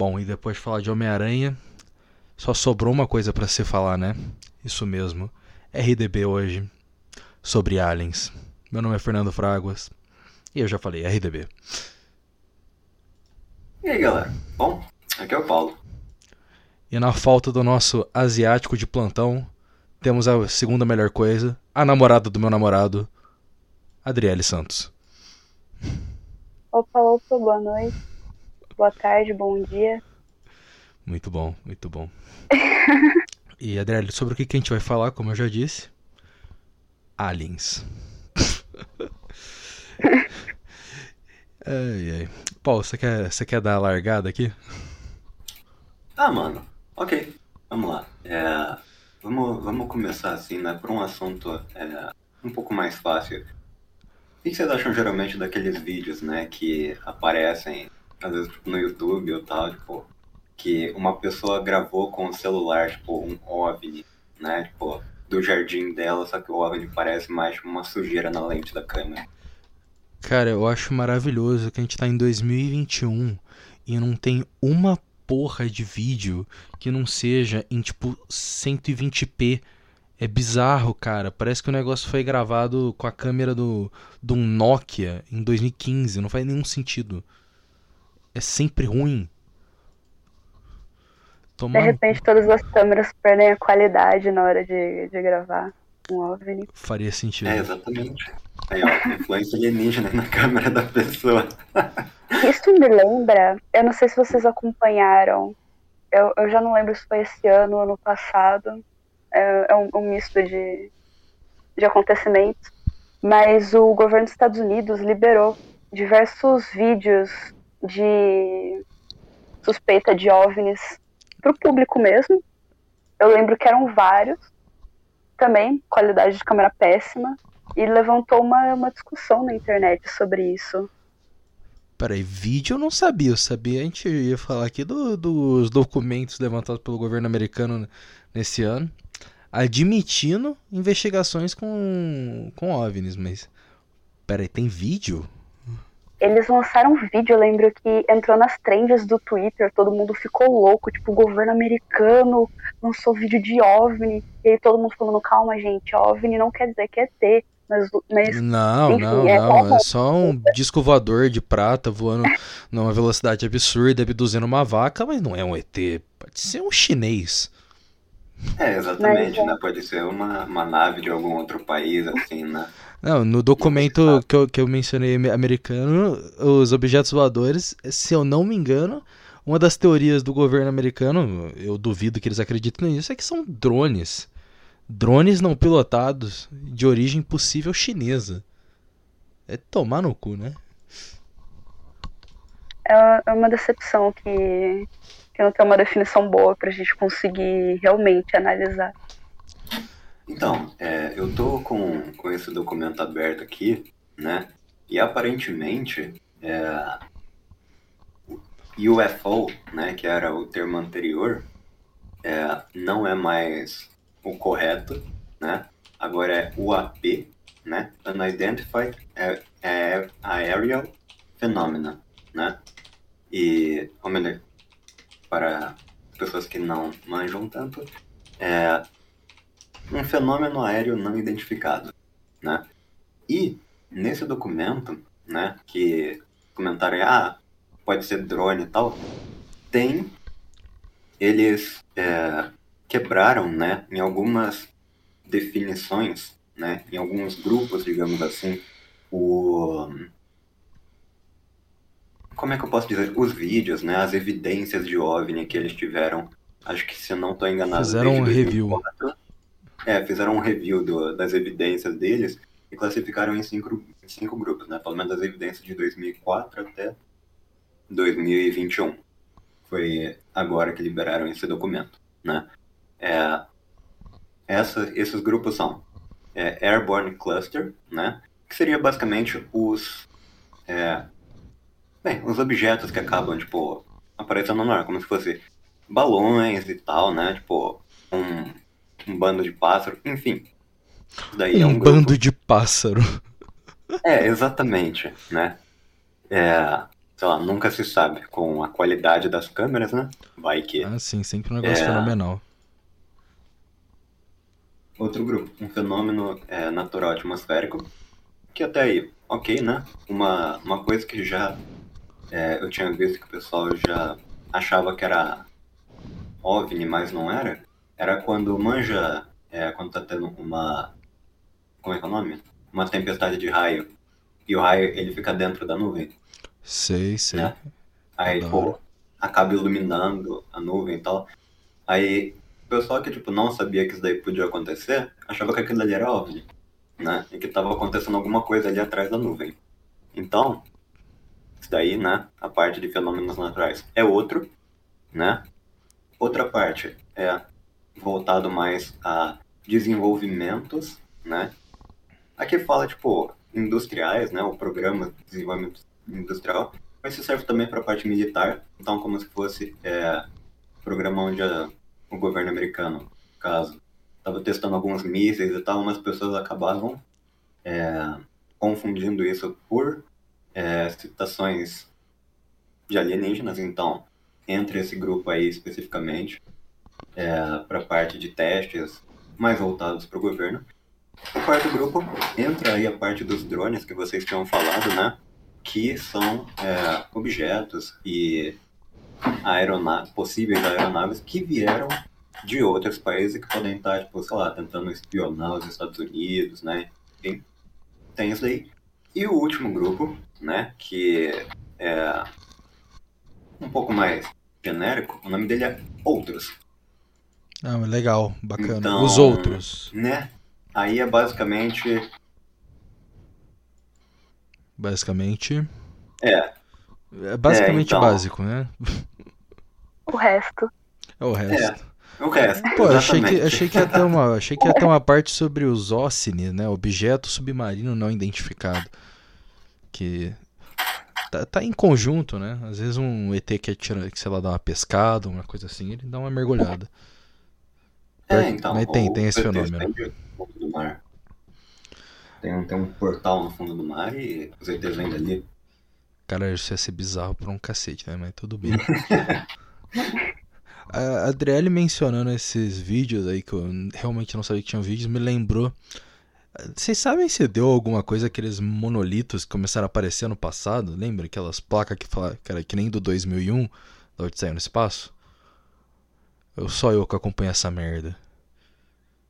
Bom, e depois de falar de Homem-Aranha, só sobrou uma coisa para se falar, né? Isso mesmo. RDB hoje sobre aliens. Meu nome é Fernando Fraguas e eu já falei RDB. E aí, galera? Bom, aqui é o Paulo. E na falta do nosso asiático de plantão, temos a segunda melhor coisa, a namorada do meu namorado, Adriele Santos. Opa, opa, boa noite. Boa tarde, bom dia. Muito bom, muito bom. e Adriele, sobre o que a gente vai falar, como eu já disse? Aliens. ai, ai. Paulo, você quer, você quer dar a largada aqui? Ah, mano, ok. Vamos lá. É, vamos, vamos começar assim, né? Por um assunto é, um pouco mais fácil. O que vocês acham geralmente daqueles vídeos, né, que aparecem, às vezes, tipo, no YouTube ou tal, tipo, que uma pessoa gravou com o celular, tipo, um OVNI, né, tipo, do jardim dela, só que o OVNI parece mais uma sujeira na lente da câmera. Cara, eu acho maravilhoso que a gente tá em 2021 e não tem uma porra de vídeo que não seja em tipo 120p. É bizarro, cara. Parece que o negócio foi gravado com a câmera do, do Nokia em 2015. Não faz nenhum sentido. É sempre ruim. De repente todas as câmeras perdem a qualidade na hora de, de gravar um OVNI. Faria sentido. É, exatamente. Aí, ó, influência alienígena na câmera da pessoa. Isso me lembra, eu não sei se vocês acompanharam, eu, eu já não lembro se foi esse ano ou ano passado, é, é um, um, misto de, de acontecimentos, mas o governo dos Estados Unidos liberou diversos vídeos de suspeita de OVNIs para o público mesmo. Eu lembro que eram vários, também, qualidade de câmera péssima, e levantou uma, uma discussão na internet sobre isso. Peraí, vídeo eu não sabia, eu sabia, a gente ia falar aqui do, dos documentos levantados pelo governo americano nesse ano, admitindo investigações com, com OVNIs, mas peraí, tem vídeo? Eles lançaram um vídeo, eu lembro que entrou nas trends do Twitter, todo mundo ficou louco, tipo, o governo americano lançou vídeo de OVNI, e aí todo mundo falando, calma gente, OVNI não quer dizer que é ter, mas, mas, não, enfim, não, é não. É só um disco voador de prata voando numa velocidade absurda, abduzindo uma vaca, mas não é um ET. Pode ser um chinês. É, exatamente, mas, né? Pode ser uma, uma nave de algum outro país, assim, né? Não, no documento que eu, que eu mencionei americano, os objetos voadores, se eu não me engano, uma das teorias do governo americano, eu duvido que eles acreditem nisso, é que são drones drones não pilotados de origem possível chinesa. É tomar no cu, né? É, é uma decepção que, que não tem uma definição boa pra gente conseguir realmente analisar. Então, é, eu tô com, com esse documento aberto aqui, né? E aparentemente, é, UFO, né, que era o termo anterior, é, não é mais o correto, né? Agora é UAP, né? Unidentified Aerial Phenomena, né? E, ou melhor, para pessoas que não manjam tanto, é um fenômeno aéreo não identificado, né? E nesse documento, né, que comentaram, ah, pode ser drone e tal, tem eles é, quebraram, né, em algumas definições, né, em alguns grupos, digamos assim, o como é que eu posso dizer, os vídeos, né, as evidências de OVNI que eles tiveram, acho que se não estou enganado, fizeram um review. É, fizeram um review do, das evidências deles e classificaram em cinco, cinco grupos, né, pelo menos as evidências de 2004 até 2021. Foi agora que liberaram esse documento, né? É, essa, esses grupos são é, Airborne Cluster, né? Que seria basicamente os, é, bem, os objetos que acabam, tipo, aparecendo no ar, como se fosse balões e tal, né? Tipo, um, um bando de pássaro, enfim. Daí um, é um bando de pássaro. É, exatamente, né? É, sei lá, nunca se sabe com a qualidade das câmeras, né? Vai que. Ah, sim, sempre um negócio É. fenomenal. Outro grupo, um fenômeno é, natural atmosférico, que até aí, ok, né? Uma, uma coisa que já é, eu tinha visto que o pessoal já achava que era OVNI, mas não era, era quando manja, é, quando tá tendo uma, como é que é o nome? Uma tempestade de raio, e o raio ele fica dentro da nuvem. Sei, sei. né? Aí, pô, acaba iluminando a nuvem e tal. Aí, o pessoal que, tipo, não sabia que isso daí podia acontecer, achava que aquilo ali era OVNI, né? E que tava acontecendo alguma coisa ali atrás da nuvem. Então, isso daí, né, a parte de fenômenos naturais é outro, né? Outra parte é voltado mais a desenvolvimentos, né? Aqui fala, tipo, industriais, né? O programa de desenvolvimento industrial, mas isso serve também para a parte militar. Então, como se fosse é, programa onde a- o governo americano, no caso, estava testando alguns mísseis e tal, umas pessoas acabavam é, confundindo isso por é, citações de alienígenas. Então, entre esse grupo aí especificamente, para a parte de testes mais voltados para o governo. O quarto grupo entra aí a parte dos drones que vocês tinham falado, né? Que são é, objetos e aeronaves, possíveis aeronaves que vieram de outros países que podem estar, tipo, sei lá, tentando espionar os Estados Unidos, né? Enfim, tem isso aí. E o último grupo, né? Que é um pouco mais genérico, o nome dele é Outros. Ah, mas legal, bacana. Então- Os outros, né? Aí é basicamente. basicamente. É, É basicamente então. básico, né? O resto. É o resto. o resto. Pô, achei que, achei, que ia ter uma, achei que ia ter uma parte sobre os OSNI, né? Objeto submarino não identificado. Que tá, tá em conjunto, né? Às vezes um ET quer tirar, que sei lá, dar uma pescada, uma coisa assim, ele dá uma mergulhada. É, então. Mas tem- tem esse fenômeno. do mar. Tem, um- tem um portal no fundo do mar e os ETs vêm dali. Cara, isso ia ser bizarro por um cacete, né? Mas tudo bem. A Adriele mencionando esses vídeos aí, que eu realmente não sabia que tinham vídeos, me lembrou. Vocês sabem se deu alguma coisa aqueles monolitos que começaram a aparecer no passado? Lembra aquelas placas que fala, cara, que nem do 2001, da Odisseia no Espaço? Eu só eu que acompanho essa merda.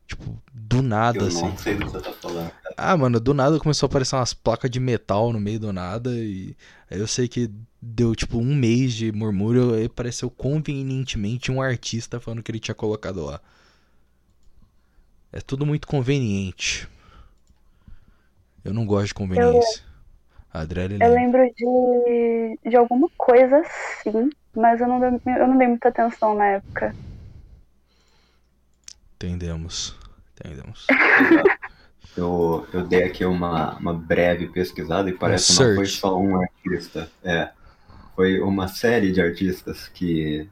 Tipo, do nada Eu assim. não sei do que você tá falando. Ah, mano, do nada começou a aparecer umas placas de metal no meio do nada e aí eu sei que deu tipo um mês de murmúrio e apareceu convenientemente um artista falando que ele tinha colocado lá. É tudo muito conveniente. Eu não gosto de conveniência. A Adriele Eu lembra. lembro de, de alguma coisa sim, mas eu não, dei, eu não dei muita atenção na época. Entendemos. Entendemos. Eu, eu dei aqui uma, uma breve pesquisada e parece que não foi só um artista. É, foi uma série de artistas que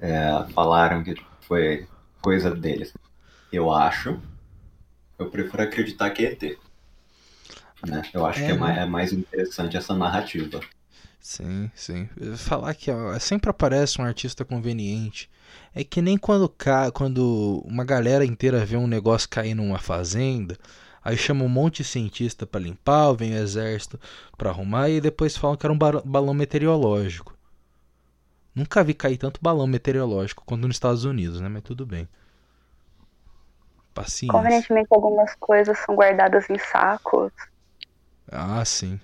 é, falaram que foi coisa deles. Eu acho. Eu prefiro acreditar que é ET. Né? Eu acho É, que é né? mais, é mais interessante essa narrativa. Sim, sim. Falar que ó, sempre aparece um artista conveniente. É que nem quando, ca... quando uma galera inteira vê um negócio cair numa fazenda, aí chama um monte de cientista pra limpar, vem o exército pra arrumar e depois falam que era um ba- balão meteorológico. Nunca vi cair tanto balão meteorológico quanto nos Estados Unidos, né? Mas tudo bem. Paciência. Convenientemente, algumas coisas são guardadas em sacos. Ah, sim.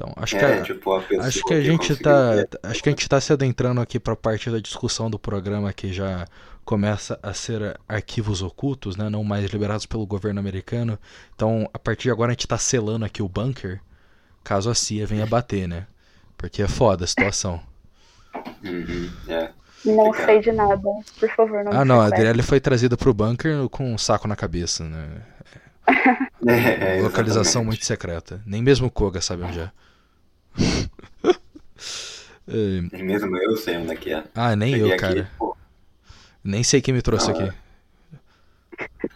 Então, acho que É, a- tipo, a Acho que a gente tá, ver- acho que a gente tá se adentrando aqui para parte da discussão do programa que já começa a ser arquivos ocultos, né, não mais liberados pelo governo americano. Então, a partir de agora a gente tá selando aqui o bunker, caso a CIA venha bater, né? Porque é foda a situação. Uhum, é. Não sei de nada. Por favor, não Ah, não, a. Adriele foi trazida pro bunker com um saco na cabeça, né? É, é, Localização muito secreta. Nem mesmo o Koga sabe onde é. É, Nem mesmo eu sei onde é que é. Ah, nem Cheguei eu, aqui, cara. pô, Nem sei quem me trouxe Não, aqui.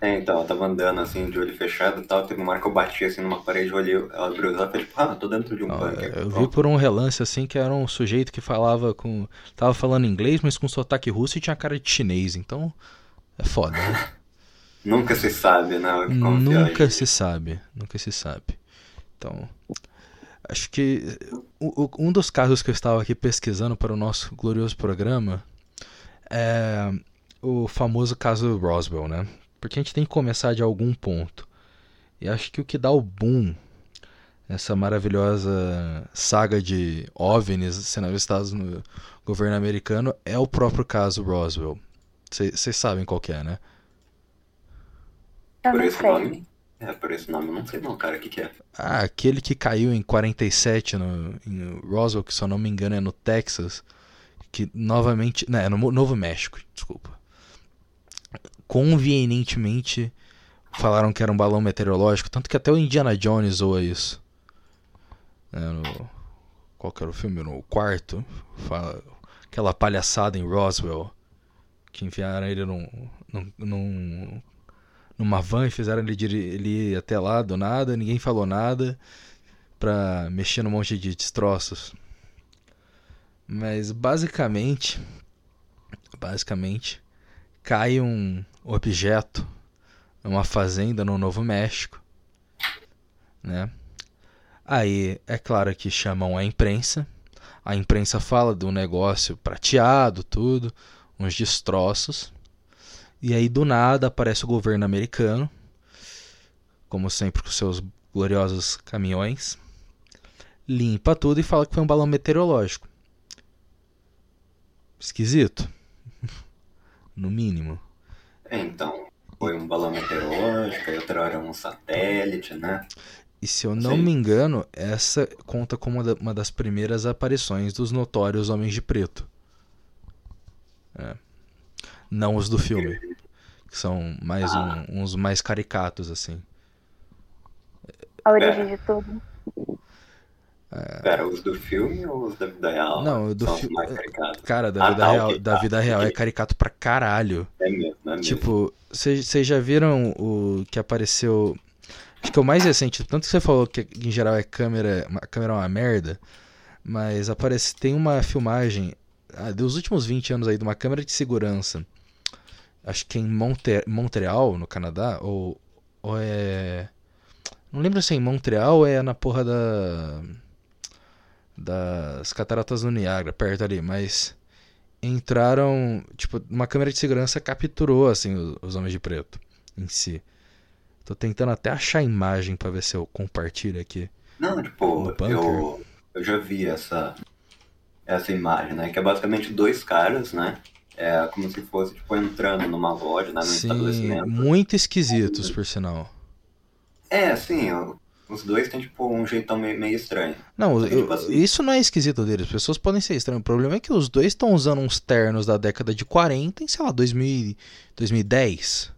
É, então, eu tava andando assim, de olho fechado e tal, teve uma hora que eu bati assim numa parede, eu olhei, ela abriu ela fez tipo, ah, tô dentro de um Não, bunker. eu vi por um relance assim que era um sujeito que falava com. Tava falando inglês, mas com sotaque russo e tinha cara de chinês, então. É foda, né? Nunca se sabe, né? como Nunca se sabe, nunca se sabe. Então, acho que o- um dos casos que eu estava aqui pesquisando para o nosso glorioso programa é o famoso caso Roswell, né? Porque a gente tem que começar de algum ponto. E acho que o que dá o boom essa maravilhosa saga de OVNIs sendo avistados no governo americano é o próprio caso Roswell. Vocês sabem qual que é, né? Eu não sei. É, por esse nome, não sei não, cara, o que que é? Ah, aquele que caiu em 47 no, em Roswell, que se eu não me engano é no Texas, que novamente, né, é no Novo México, desculpa. Convenientemente falaram que era um balão meteorológico, tanto que até o Indiana Jones zoa isso. É, no, qual que era o filme? No quarto, fala, aquela palhaçada em Roswell, que enfiaram ele num, num, num numa van e fizeram ele, ele ir até lá do nada, ninguém falou nada pra mexer num monte de destroços. Mas basicamente, basicamente, cai um objeto numa fazenda no Novo México, né? Aí é claro que chamam a imprensa. A imprensa fala do negócio prateado, tudo, uns destroços. E aí do nada aparece o governo americano, como sempre com seus gloriosos caminhões, limpa tudo e fala que foi um balão meteorológico. Esquisito. No mínimo. É, então, foi um balão meteorológico, aí outra hora um satélite, né? E se eu não Sim. me engano, essa conta como uma das primeiras aparições dos notórios Homens de Preto. É. Não os do filme. Que são mais Ah. um- uns mais caricatos, assim. A origem de tudo. Pera, os do filme ou os da vida real? Não, o do filme-. Cara, da Ah, vida tá, real, ok, da tá, vida real é caricato pra caralho. É mesmo, é mesmo. Tipo, vocês já viram o que apareceu. Acho que é o mais recente, tanto que você falou que em geral é câmera, a câmera é uma merda, mas aparece, tem uma filmagem ah, dos últimos 20 anos aí de uma câmera de segurança. Acho que em Monte, Montreal, no Canadá, ou, ou é. Não lembro se é em Montreal ou é na porra da. Das cataratas do Niágara, perto ali, mas entraram, tipo, uma câmera de segurança capturou assim os, os homens de preto em si. Tô tentando até achar a imagem pra ver se eu compartilho aqui. Não, tipo, eu, eu já vi essa, essa imagem, né? Que é basicamente dois caras, né? É como se fosse, tipo, entrando numa loja, né? Num Sim, estabelecimento. muito esquisitos por sinal. É, assim, os dois têm, tipo, um jeitão meio, meio estranho. Não, que, eu- tipo assim- isso não é esquisito deles. As pessoas podem ser estranhas. O problema é que os dois estão usando uns ternos da década de 40 em, sei lá, 2000, 2010.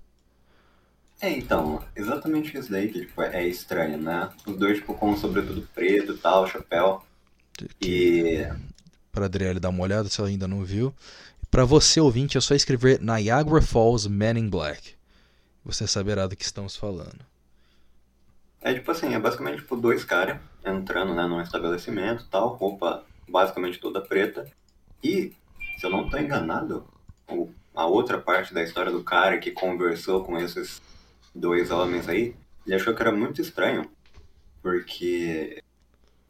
É, então, exatamente isso daí que, tipo, é estranho, né? Os dois, tipo, com um sobretudo preto e tal, chapéu. E... Pra Adriele dar uma olhada se ela ainda não viu. Pra você ouvinte, é só escrever Niagara Falls Men in Black. Você saberá do que estamos falando. É tipo assim, é basicamente tipo dois caras entrando, né, num estabelecimento tal, roupa basicamente toda preta. E, se eu não tô enganado, a outra parte da história do cara que conversou com esses dois homens aí, ele achou que era muito estranho, porque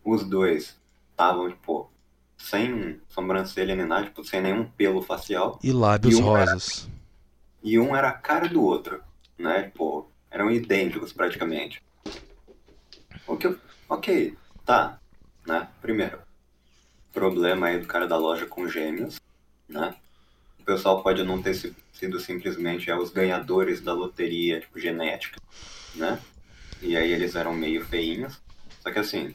os dois estavam, tipo, sem sobrancelha nem nada, tipo, sem nenhum pelo facial, E lábios E um era- rosas. e um era a cara do outro, né? Tipo, eram idênticos praticamente. O que eu... Ok, tá, né? Primeiro, problema aí do cara da loja com gêmeos, né? O pessoal pode não ter si- sido simplesmente é, os ganhadores da loteria, tipo, genética, né? E aí eles eram meio feinhos. Só que assim,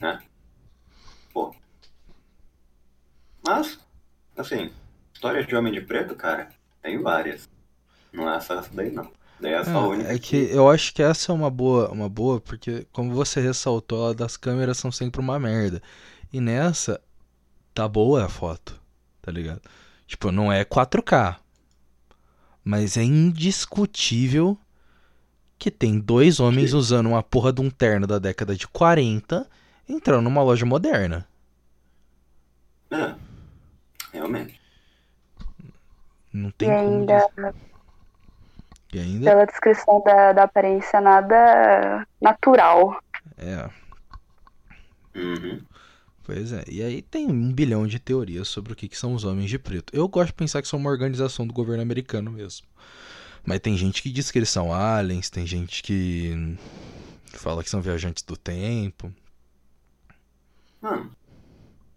né? Pô. Mas, assim, histórias de homem de preto, cara, tem várias. Não é só essa daí, não. Daí é só a única É, é que eu acho que essa é uma boa, uma boa, porque como você ressaltou, a das câmeras são sempre uma merda. E nessa tá boa a foto, tá ligado? Tipo, não é 4K, Mas é indiscutível que tem dois homens usando uma porra de um terno da década de 40 entrando numa loja moderna. É, Não tem E como ainda. E ainda pela descrição da, da aparência, nada natural. é, Uhum. pois é. E aí tem um bilhão de teorias sobre o que, que são os homens de preto. Eu gosto de pensar que são uma organização do governo americano mesmo. Mas tem gente que diz que eles são aliens, tem gente que fala que são viajantes do tempo. Mano.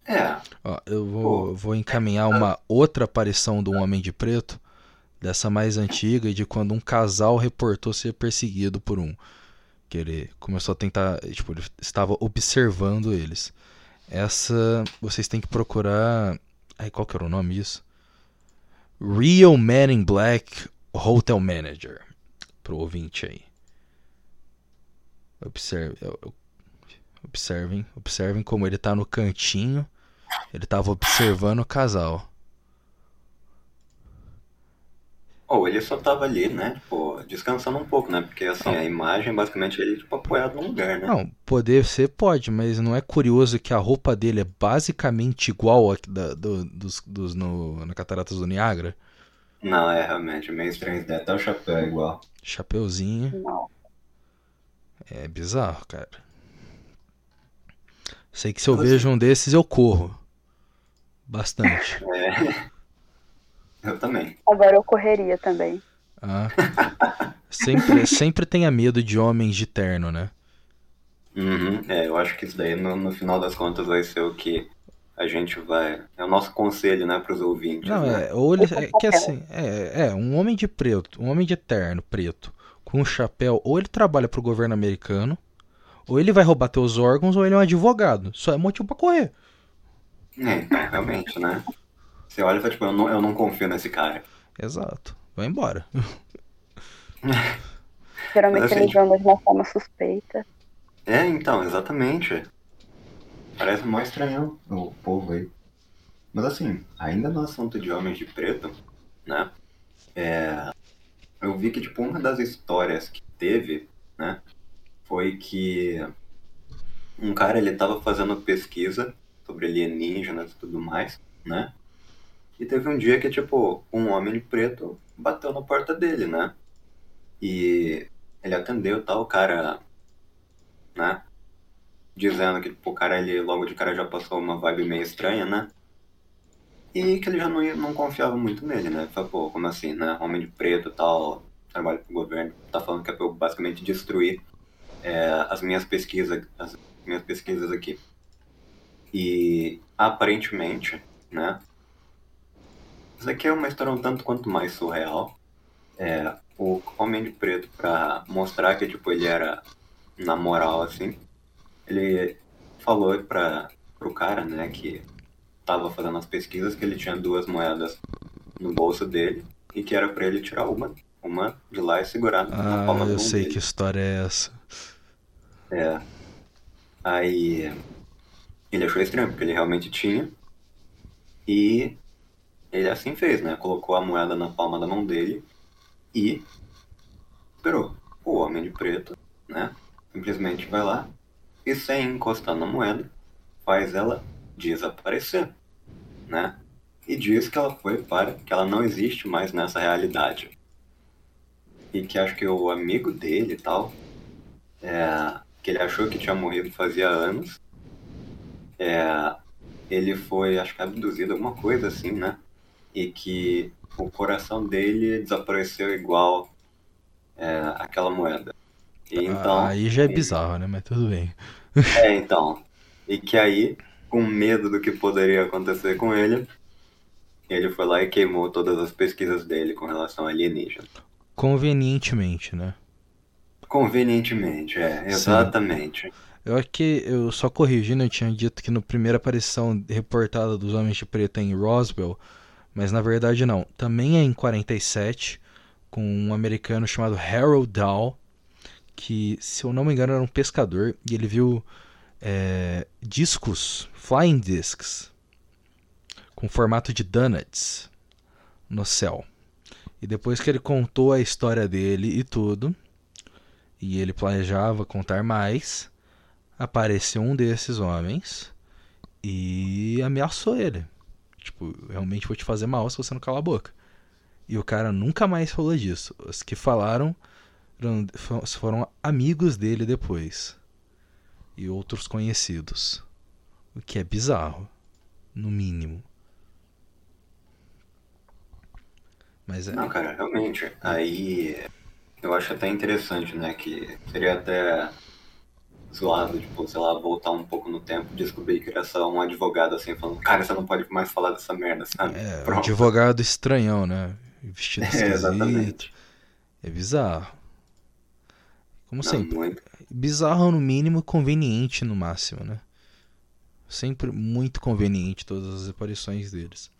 É. Ó, eu vou, Pô. vou encaminhar uma outra aparição do Homem de Preto, dessa mais antiga, de quando um casal reportou ser perseguido por um. Que ele começou a tentar. Tipo, ele estava observando eles. Essa vocês têm que procurar. Ai, qual que era o nome disso? Real Man in Black Hotel Manager. Pro ouvinte aí. Observe, observem, observem como ele tá no cantinho. Ele tava observando o casal. Ou ele só tava ali, né? Tipo, descansando um pouco, né? Porque assim, a imagem basicamente ele tipo apoiado num lugar, né? Não, poder ser pode, mas não é curioso que a roupa dele é basicamente igual a da, do- dos, dos no, na Cataratas do Niágara? Não, é realmente meio estranho. Até o chapéu é igual. Chapeuzinho. Não. É bizarro, cara. Sei que se eu Mas vejo um desses eu corro. Bastante. É. Eu também. Agora eu correria também. Ah. Sempre, sempre tenha medo de homens de terno, né? Uhum. É, eu acho que isso daí no, no final das contas vai ser o que a gente vai. É o nosso conselho, né, pros ouvintes. Não, né? é, ou ele, é que assim, é, é, um homem de preto, um homem de terno preto, com um chapéu, ou ele trabalha pro governo americano, ou ele vai roubar teus órgãos, ou ele é um advogado. Só é motivo pra correr. É, então, realmente, né? Você olha e fala, tipo, eu não, eu não confio nesse cara. Exato. Vai embora. Geralmente assim, eles andam de uma forma suspeita. É, então, exatamente. Parece mó estranho o povo aí. Mas assim, ainda no assunto de homens de preto, né? É, eu vi que, tipo, uma das histórias que teve, né? Foi que um cara, ele tava fazendo pesquisa sobre alienígenas e tudo mais, né? E teve um dia que, tipo, um homem preto bateu na porta dele, né? E ele atendeu tal, o cara né? Dizendo que tipo, o cara, ele logo de cara já passou uma vibe meio estranha, né? E que ele já não, não confiava muito nele, né? Falei, pô, como assim, né? Homem de preto tal, trabalha pro governo, tá falando que é pra eu basicamente destruir é, as minhas pesquisas, as minhas pesquisas aqui. E aparentemente, né? Isso aqui é uma história um tanto quanto mais surreal. É, o Homem de Preto, pra mostrar que tipo, ele era na moral, assim, ele falou pra, pro cara, né, que tava fazendo as pesquisas, que ele tinha duas moedas no bolso dele e que era pra ele tirar uma, uma de lá e segurar na Ah, palma da eu mão sei dele. que história é essa. É. Aí ele achou estranho, porque ele realmente tinha. E ele assim fez, né? Colocou a moeda na palma da mão dele e esperou. O homem de preto, né? Simplesmente vai lá e sem encostar na moeda, faz ela desaparecer, né? E diz que ela foi para que ela não existe mais nessa realidade. E que acho que o amigo dele e tal é, que ele achou que tinha morrido fazia anos. É, ele foi, acho que abduzido, alguma coisa assim, né? E que o coração dele desapareceu igual é, aquela moeda. E então, Ah, Aí já é bizarro, né? Mas tudo bem. é, então. E que aí, com medo do que poderia acontecer com ele, ele foi lá e queimou todas as pesquisas dele com relação a alienígena. Convenientemente, né? Convenientemente, é, exatamente. Eu aqui, eu só corrigindo, eu tinha dito que na primeira aparição reportada dos Homens de Preto é em Roswell, mas na verdade não. Também é em 47, com um americano chamado Harold Dow, que, se eu não me engano, era um pescador, e ele viu é, discos, flying discs, com formato de donuts no céu. E depois que ele contou a história dele e tudo, e ele planejava contar mais, apareceu um desses homens e ameaçou ele. Tipo, realmente vou te fazer mal se você não calar a boca. E o cara nunca mais falou disso. Os que falaram foram amigos dele depois. E outros conhecidos. O que é bizarro. No mínimo. Mas é... Não, cara, realmente. Aí eu acho até interessante, né? Que seria até zoado, tipo, sei lá, voltar um pouco no tempo, descobrir que era só um advogado assim, falando, cara, você não pode mais falar dessa merda, sabe? É, Pronto. um advogado estranhão, né? Vestido é, exatamente. É bizarro. Como não, sempre. Muito. Bizarro no mínimo, conveniente no máximo, né? Sempre muito conveniente todas as aparições deles.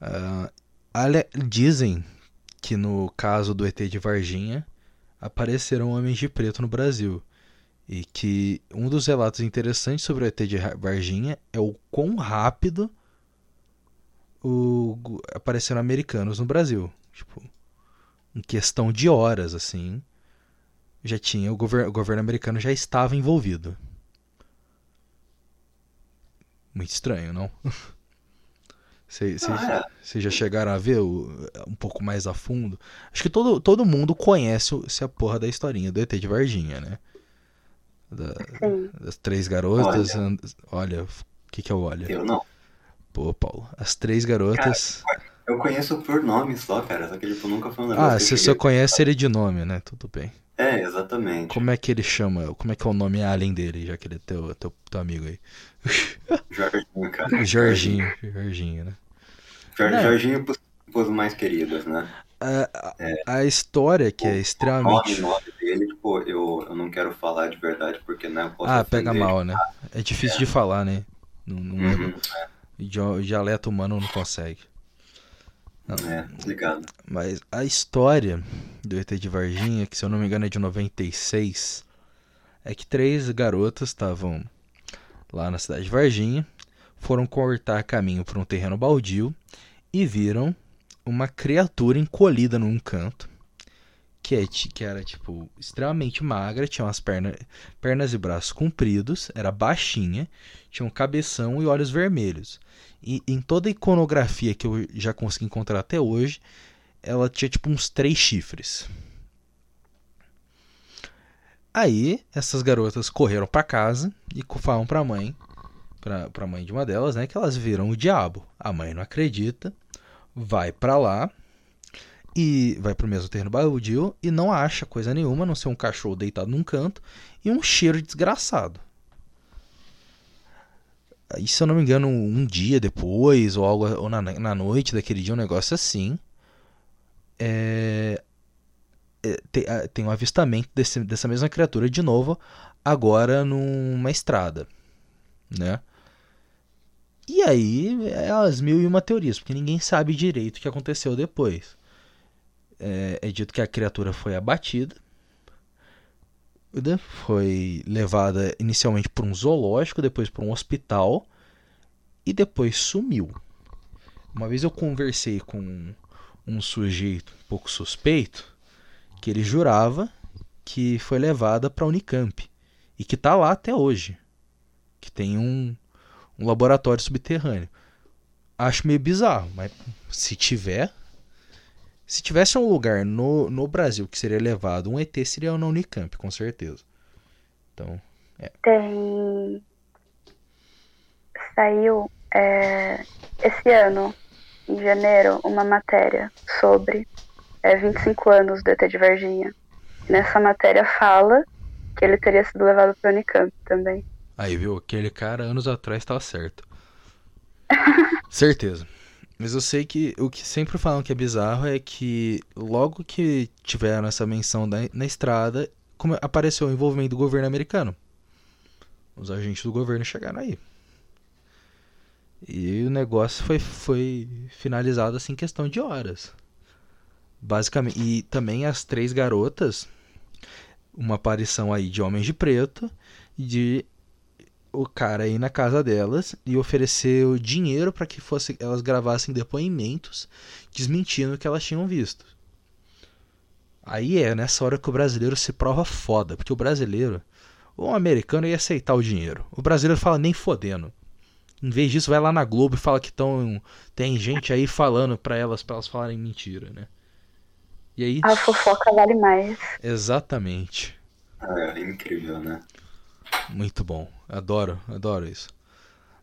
Uh, dizem que no caso do ET de Varginha apareceram homens de preto no Brasil. E que um dos relatos interessantes sobre o ET de Varginha é o quão rápido o, apareceram americanos no Brasil. Tipo, em questão de horas, assim, já tinha o, gover o governo americano já estava envolvido. Muito estranho, não? Vocês já chegaram a ver o, um pouco mais a fundo? Acho que todo, todo mundo conhece essa porra da historinha do ET de Varginha, né? Da, das três garotas. Olha, olha o que que eu olho? Eu não. Pô, Paulo, as três garotas. Cara, eu conheço por nome só, cara. Só que tipo, nunca foi um Ah, você só conhece ele de nome, né? Tudo bem. É, exatamente. Como é que ele chama? Como é que é o nome além dele, já que ele é teu, teu, teu amigo aí? Jorginho, cara. Jorginho, Jorginho, né? Jorginho, é. Jorginho pros mais queridos, né? A, é. a história que é extremamente. O nome tipo, eu, eu não quero falar de verdade porque, né? Eu posso ah, pega mal, né? É difícil é. de falar, né? Não, não uhum, é. Dialeto humano não consegue. É, ligado. Mas a história do ET de Varginha, que se eu não me engano é de 96, é que três garotas estavam lá na cidade de Varginha, foram cortar caminho por um terreno baldio e viram uma criatura encolhida num canto, que, é, que era tipo extremamente magra, tinha umas pernas, pernas e braços compridos, era baixinha, tinha um cabeção e olhos vermelhos. E em toda a iconografia que eu já consegui encontrar até hoje, ela tinha tipo uns três chifres. Aí essas garotas correram para casa e falaram para a mãe, para a mãe de uma delas, né, que elas viram o diabo. A mãe não acredita, vai para lá e vai pro mesmo terreno baldio e não acha coisa nenhuma, a não ser um cachorro deitado num canto e um cheiro desgraçado. Aí, se eu não me engano, um dia depois, ou algo ou na, na noite daquele dia, um negócio assim. É, é, tem, tem um avistamento desse, dessa mesma criatura de novo, agora numa estrada. Né? E aí, é as mil e uma teorias, porque ninguém sabe direito o que aconteceu depois. É, é dito que a criatura foi abatida foi levada inicialmente para um zoológico, depois para um hospital e depois sumiu. Uma vez eu conversei com um sujeito um pouco suspeito que ele jurava que foi levada para a Unicamp e que está lá até hoje, que tem um, um laboratório subterrâneo. Acho meio bizarro, mas se tiver, se tivesse um lugar no, no Brasil que seria levado, um ET seria na Unicamp, com certeza. Então, é. Tem. Saiu é, esse ano, em janeiro, uma matéria sobre é, 25 anos do ET de Varginha. Nessa matéria fala que ele teria sido levado para Unicamp também. Aí, viu? Aquele cara anos atrás estava certo. Certeza. Mas eu sei que o que sempre falam que é bizarro é que logo que tiveram essa menção na, na estrada, apareceu o envolvimento do governo americano. Os agentes do governo chegaram aí. E o negócio foi, foi finalizado assim em questão de horas. Basicamente. E também as três garotas, uma aparição aí de homens de preto, de o cara ir na casa delas e oferecer o dinheiro para que fosse, elas gravassem depoimentos desmentindo o que elas tinham visto. Aí é nessa hora que o brasileiro se prova foda, porque o brasileiro, o americano ia aceitar o dinheiro. O brasileiro fala nem fodendo. Em vez disso, vai lá na Globo e fala que tão, tem gente aí falando para elas, para elas falarem mentira, né? E aí. A fofoca vale mais. Exatamente. É incrível, né? Muito bom. Adoro, adoro isso.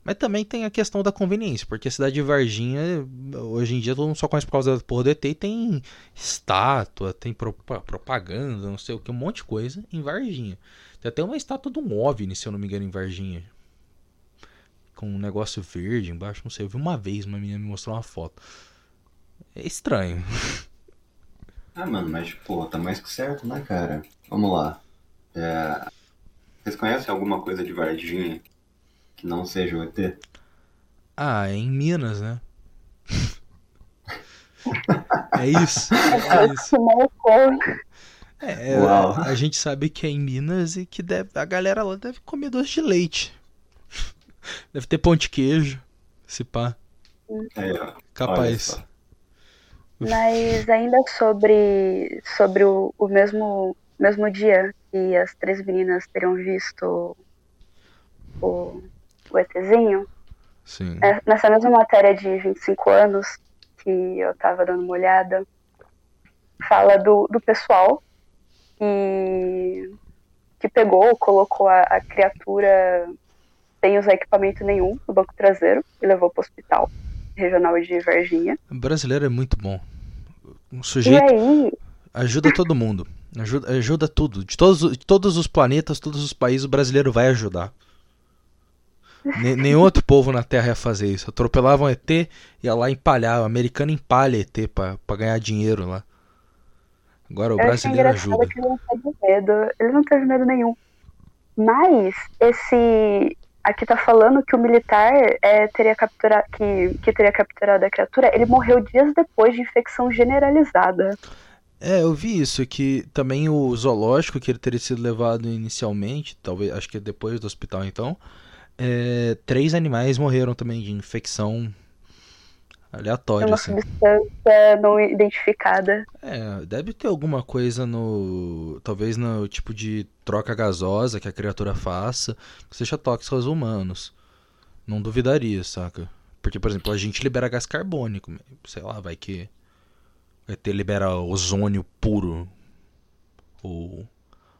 Mas também tem a questão da conveniência, porque a cidade de Varginha, hoje em dia, todo mundo só conhece por causa da porra do ET e tem estátua, tem propaganda, não sei o que, um monte de coisa em Varginha. Tem até uma estátua de um OVNI, se eu não me engano, em Varginha com um negócio verde embaixo, não sei. Eu vi uma vez uma menina me mostrou uma foto. É estranho. Ah, mano, mas, pô, tá mais que certo, né, cara? Vamos lá. É... Vocês conhecem alguma coisa de Varginha que não seja o ET? Ah, é em Minas, né? é isso. É isso. É, é a gente sabe que é em Minas e que deve, a galera lá deve comer doce de leite. Deve ter pão de queijo, se pá. É, ó. Capaz. Mas ainda sobre, sobre o, o mesmo, mesmo dia que as três meninas teriam visto o, o ETzinho, Sim. É, nessa mesma matéria de 25 anos que eu tava dando uma olhada, fala do, do pessoal que, que pegou, colocou a, a criatura sem usar equipamento nenhum no banco traseiro e levou para o hospital regional de Varginha. O brasileiro é muito bom. Um sujeito aí... ajuda todo mundo. Ajuda, ajuda tudo. De todos, de todos os planetas, todos os países, o brasileiro vai ajudar. nenhum outro povo na Terra ia fazer isso. Atropelavam ET, ia lá empalhar. O americano empalha ET pra, pra ganhar dinheiro lá. Agora o Eu brasileiro ajuda. Que ele não teve medo. Ele não teve medo nenhum. Mas esse aqui tá falando que o militar é, teria capturado que, que teria capturado a criatura, ele morreu dias depois de infecção generalizada. É, eu vi isso, que também o zoológico que ele teria sido levado inicialmente, talvez, acho que depois do hospital então, é, três animais morreram também de infecção aleatória. Uma assim. substância não identificada. É, deve ter alguma coisa no. Talvez no tipo de troca gasosa que a criatura faça que seja tóxico aos humanos. Não duvidaria, saca? Porque, por exemplo, a gente libera gás carbônico. Sei lá, vai que. Ter libera ozônio puro. Ou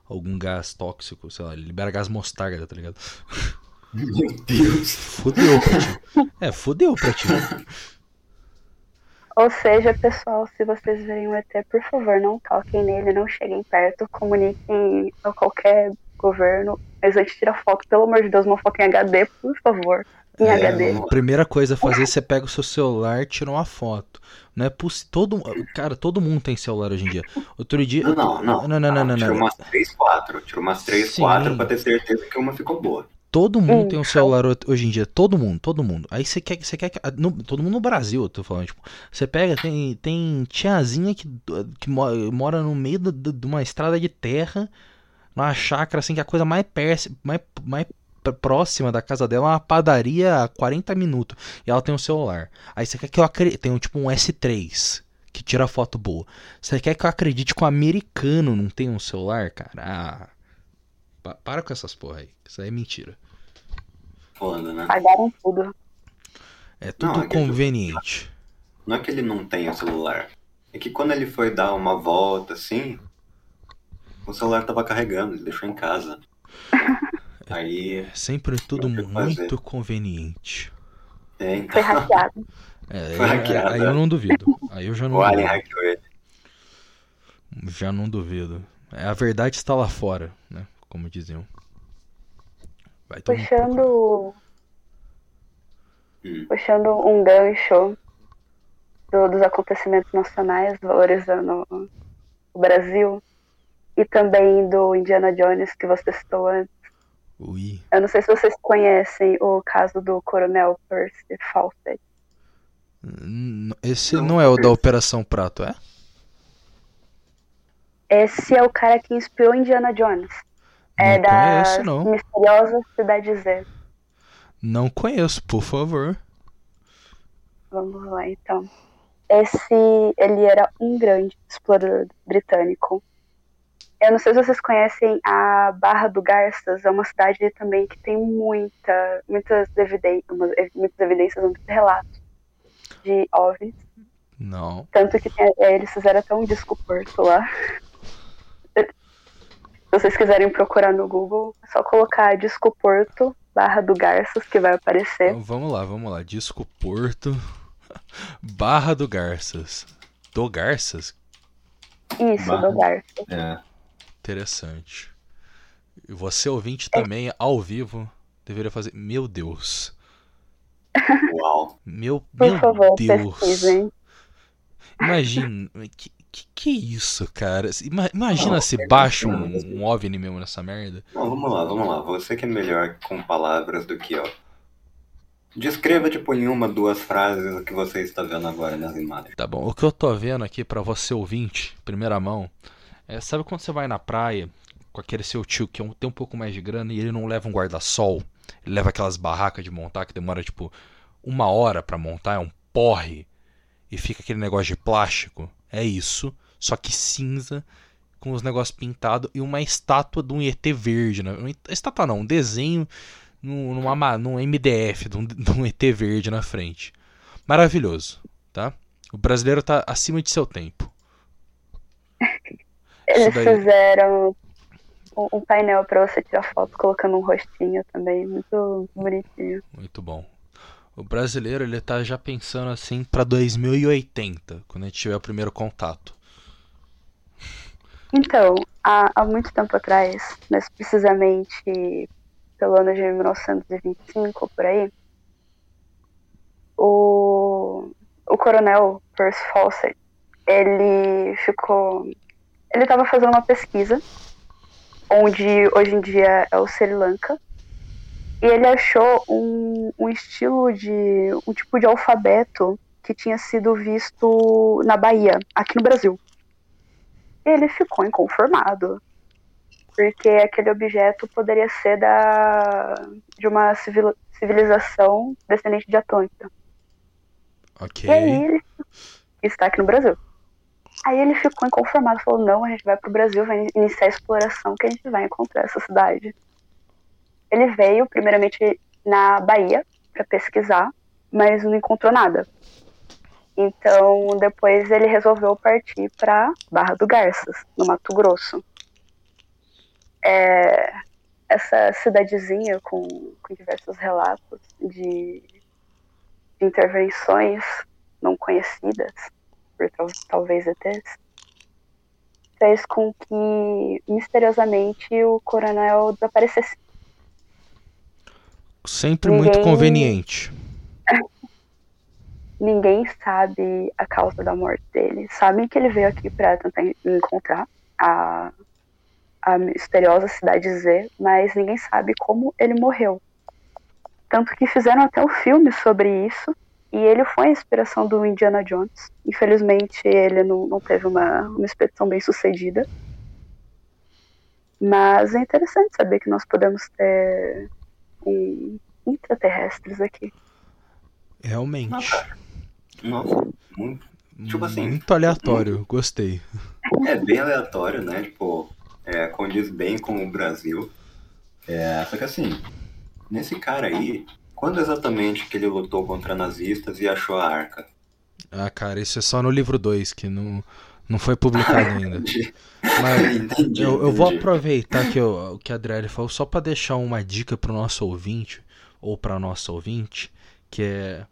algum gás tóxico, sei lá, libera gás mostarda, tá ligado? Meu Deus. Fudeu pra ti. É, fudeu pra ti. Ou seja, pessoal, se vocês verem o ET, por favor, não toquem nele, não cheguem perto, comuniquem a qualquer governo. Mas antes tira foto, pelo amor de Deus, uma foto em HD, por favor. Em É, HD. a primeira coisa a fazer, você pega o seu celular e tira uma foto. Não é possível. Todo, cara, todo mundo tem celular hoje em dia. Outro dia. Não, não, não. Não, não, não, não, umas 3, 4. Tira umas 3, Sim. 4 pra ter certeza que uma ficou boa. Todo mundo Hum. tem um celular ho- hoje em dia. Todo mundo, todo mundo. Aí você quer, você quer que. no- todo mundo no Brasil, eu tô falando. Tipo, você pega, tem, tem tiazinha que, que mo- mora no meio de uma estrada de terra, numa chácara, assim, que a coisa mais, perto, mais, mais próxima da casa dela é uma padaria a 40 minutos. E ela tem um celular. Aí você quer que eu acredite. Tem um tipo um S3 que tira foto boa. Você quer que eu acredite que o americano não tem um celular, cara? Ah. pa- Para com essas porra aí. Isso aí é mentira. Foda, né? Pagaram tudo. É tudo Não, é conveniente. Não é que ele não tenha celular. É que quando ele foi dar uma volta assim, o celular tava carregando, ele deixou em casa. Aí, sempre tudo muito conveniente. é, Foi então, hackeado. É, Foi aí, hackeado, aí é. eu não duvido. Aí eu já não o Alien duvido. hackeou ele. Já não duvido. É, A verdade está lá fora, né? Como diziam. Vai. Puxando, Hum. puxando um gancho do- dos acontecimentos nacionais, valorizando o Brasil, e também do Indiana Jones que você citou antes. Ui. Eu não sei se vocês conhecem o caso do Coronel Percy Fawcett. Esse Não, é o da Operação Prato, é? Esse é o cara que inspirou Indiana Jones. É Não da conheço, não. misteriosa Cidade Z. Não conheço, por favor. Vamos lá, então. Esse, ele era um grande explorador britânico. Eu não sei se vocês conhecem a Barra do Garças, é uma cidade também que tem muita, muitas, evidências, muitas evidências, muitos relatos de OVNIs. Não. Tanto que tem, é, eles fizeram até um disco porto lá. Se vocês quiserem procurar no Google, é só colocar disco porto barra do Garças que vai aparecer. Então, vamos lá, vamos lá. Disco porto barra do Garças. Do Garças? Isso, barra. do Garças. É. Interessante. E você ouvinte também, ao vivo, deveria fazer. Meu Deus. Uau. Meu, Por meu favor, Deus. pesquisem. Imagina. Que, que, que isso, cara? Ima- Imagina Não, se é baixa um, um OVNI mesmo nessa merda. Não, vamos lá, vamos lá. Você que é melhor com palavras do que eu. Descreva, tipo, em uma, duas frases o que você está vendo agora nas imagens. Tá bom, o que eu tô vendo aqui pra você ouvinte, primeira mão, é, sabe quando você vai na praia com aquele seu tio que é tem um pouco mais de grana e ele não leva um guarda-sol? Ele leva aquelas barracas de montar que demora tipo uma hora pra montar, é um porre e fica aquele negócio de plástico. É isso, só que cinza com os negócios pintados e uma estátua de um ET verde, né? Estátua não, um desenho num- num MDF de um, de um ET verde na frente. Maravilhoso, tá? O brasileiro tá acima de seu tempo. Eles fizeram um, painel pra você tirar foto colocando um rostinho também, muito bonitinho. Muito bom. O brasileiro, ele tá já pensando assim pra 2080, quando a gente tiver o primeiro contato. Então, há, há muito tempo atrás, mas precisamente pelo ano de 1925, por aí, o, o coronel Percy Fawcett, ele ficou... Ele estava fazendo uma pesquisa, onde hoje em dia é o Sri Lanka, e ele achou um, um estilo de... um tipo de alfabeto que tinha sido visto na Bahia, aqui no Brasil ele ficou inconformado. Porque aquele objeto poderia ser da de uma civil- civilização descendente de Atlântida. Ok. E aí ele está aqui no Brasil. Aí ele ficou inconformado, falou, não, a gente vai pro Brasil, vai iniciar a exploração que a gente vai encontrar essa cidade. Ele veio primeiramente na Bahia para pesquisar, mas não encontrou nada. Então, depois ele resolveu partir para Barra do Garças, no Mato Grosso. É, essa cidadezinha com, com diversos relatos de, de intervenções não conhecidas, por tal- talvez ETs, fez com que, misteriosamente, o coronel desaparecesse. Sempre muito Ninguém- conveniente. ninguém sabe a causa da morte dele. Sabem que ele veio aqui para tentar en- encontrar a, a misteriosa cidade Z, mas ninguém sabe como ele morreu. Tanto que fizeram até um filme sobre isso, e ele foi a inspiração do Indiana Jones. Infelizmente, ele não, não teve uma, uma expedição bem sucedida. Mas é interessante saber que nós podemos ter um, intraterrestres aqui. Realmente. Nossa, muito, tipo assim, Muito aleatório, gostei. é bem aleatório, né? Tipo, é, condiz bem com o Brasil. É, só que assim, nesse cara aí, quando exatamente que ele lutou contra nazistas e achou a arca? Ah, cara, isso é só no livro 2, que não, não foi publicado ainda. Mas Entendi, eu, eu vou aproveitar que o que a Adriele falou só pra deixar uma dica pro nosso ouvinte, ou pra nossa ouvinte, que é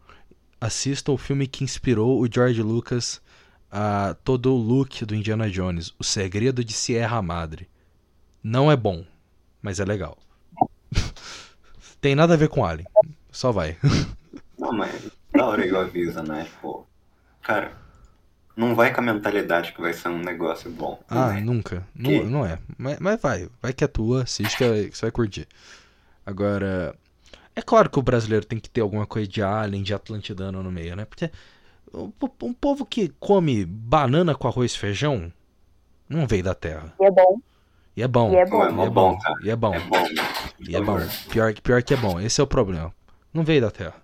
assista o filme que inspirou o George Lucas a todo o look do Indiana Jones, O Segredo de Sierra Madre. Não é bom, mas é legal. Tem nada a ver com Alien. Só vai. Não, mas da hora eu aviso, né? Tipo, cara, não vai com a mentalidade que vai ser um negócio bom. Ah, é. nunca. Que? Não, não é. Mas, mas vai. Vai que é tua, assiste que que você vai curtir. Agora, é claro que o brasileiro tem que ter alguma coisa de alien, de atlantidano no meio, né? Porque um povo que come banana com arroz e feijão não veio da terra. E é bom. E é bom. E é bom. é E mó é bom. E é bom. É bom. E é bom. Pior, que- pior que é bom. Esse é o problema. Não veio da Terra.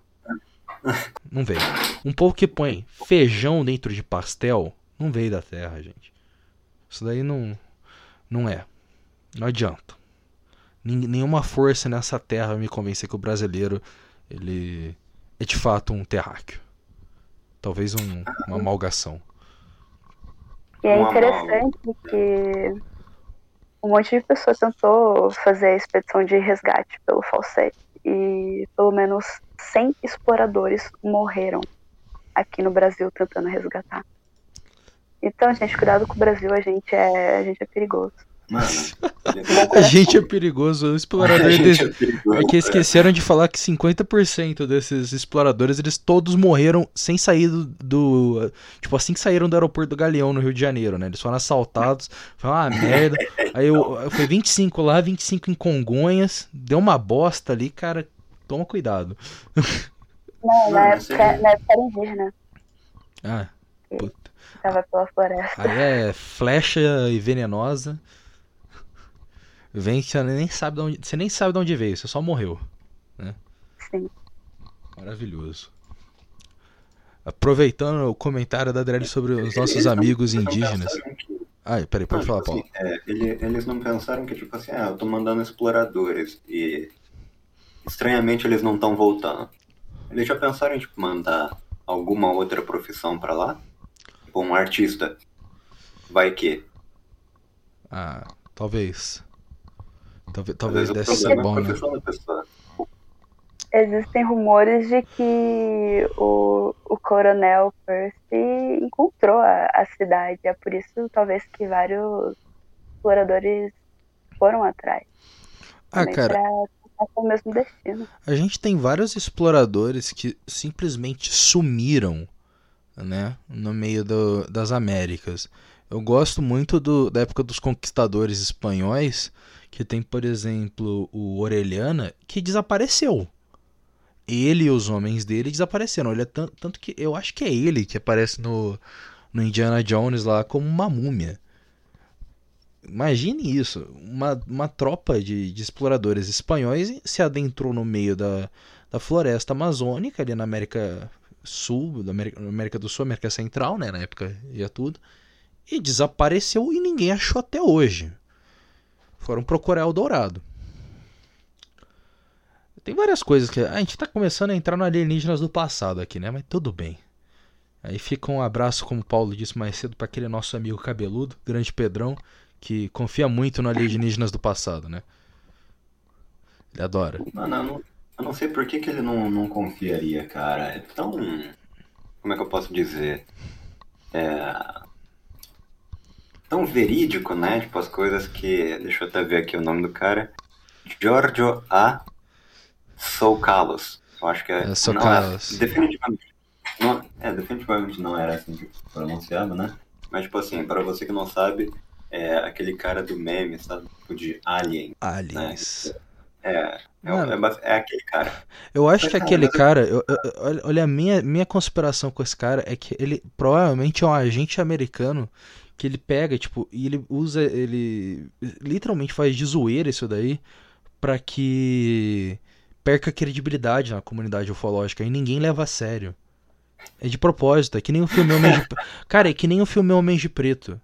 Não veio. Um povo que põe feijão dentro de pastel não veio da Terra, gente. Isso daí não, não é. Não adianta. Nenhuma força nessa terra vai me convencer que o brasileiro ele é de fato um terráqueo. Talvez um, uma malgação. E é interessante que um monte de pessoas tentou fazer a expedição de resgate pelo Falsete e pelo menos 100 exploradores morreram aqui no Brasil tentando resgatar. Então, gente, cuidado com o Brasil, a gente é, a gente é perigoso. Mano, a gente é perigoso. O explorador A gente desse... é perigoso, É que esqueceram de falar que 50% desses exploradores, eles todos morreram sem sair do, do- Tipo, assim que saíram do aeroporto do Galeão, no Rio de Janeiro, né? Eles foram assaltados, foi uma merda. Aí eu, foi 25 lá, 25 em Congonhas, deu uma bosta ali, cara. Toma cuidado. Não, na época, na época era indígena, Ah, puta. tava pela floresta. Aí é flecha e venenosa. Vem que você nem sabe de onde, você nem sabe de onde veio, você só morreu. Sim. Maravilhoso. Aproveitando o comentário da Adriele sobre os nossos amigos indígenas. Ai, peraí, pode não, falar, tipo Paulo. assim, é, ele- eles não pensaram que, tipo assim, ah, eu tô mandando exploradores e estranhamente eles não estão voltando. Eles já pensaram em, tipo, mandar alguma outra profissão pra lá? Tipo, um artista. Vai que? Ah, talvez. Talvez, talvez desse ser é bom, a né? Existem rumores de que o, o coronel Percy encontrou a, a cidade. É por isso, talvez, que vários exploradores foram atrás. Ah, cara, o mesmo destino. a gente tem vários exploradores que simplesmente sumiram, né, no meio do- das Américas. Eu gosto muito do- da época dos conquistadores espanhóis, que tem, por exemplo, o Orelhana, que desapareceu. Ele e os homens dele desapareceram. Ele é tan- tanto que eu acho que é ele que aparece no, no Indiana Jones lá como uma múmia. Imagine isso, uma, uma tropa de, de exploradores espanhóis se adentrou no meio da, da floresta amazônica, ali na América Sul, da América, América do Sul, América Central, né, na época ia tudo, e desapareceu e ninguém achou até hoje. Foram procurar Eldorado. Tem várias coisas que a gente tá começando a entrar no alienígenas do passado aqui, né, mas tudo bem. Aí fica um abraço, como o Paulo disse mais cedo, para aquele nosso amigo cabeludo, grande Pedrão, que confia muito no alienígenas do passado, né? Ele adora. Mano, eu não, eu não sei por que, que ele não, não confiaria, cara. É tão. Como é que eu posso dizer? É. Tão verídico, né? Tipo, as coisas que. Deixa eu até ver aqui o nome do cara. Giorgio A. Soukalos. Eu acho que é. É. Não, é, definitivamente. Não, é, definitivamente não era assim que pronunciava, né? Mas, tipo assim, para você que não sabe, é aquele cara do meme, sabe? Tipo de Alien. Aliens. É, é, Mano. é, é aquele cara. Eu acho Mas, que aquele mas cara. eu- eu- olha- a minha, minha conspiração com esse cara é que ele provavelmente é um agente americano que ele pega, tipo, e ele usa. Ele literalmente faz de zoeira isso daí pra que perca credibilidade na comunidade ufológica e ninguém leva a sério. É de propósito, é que nem o filme Homem de Cara, é que nem o filme Homens de Preto.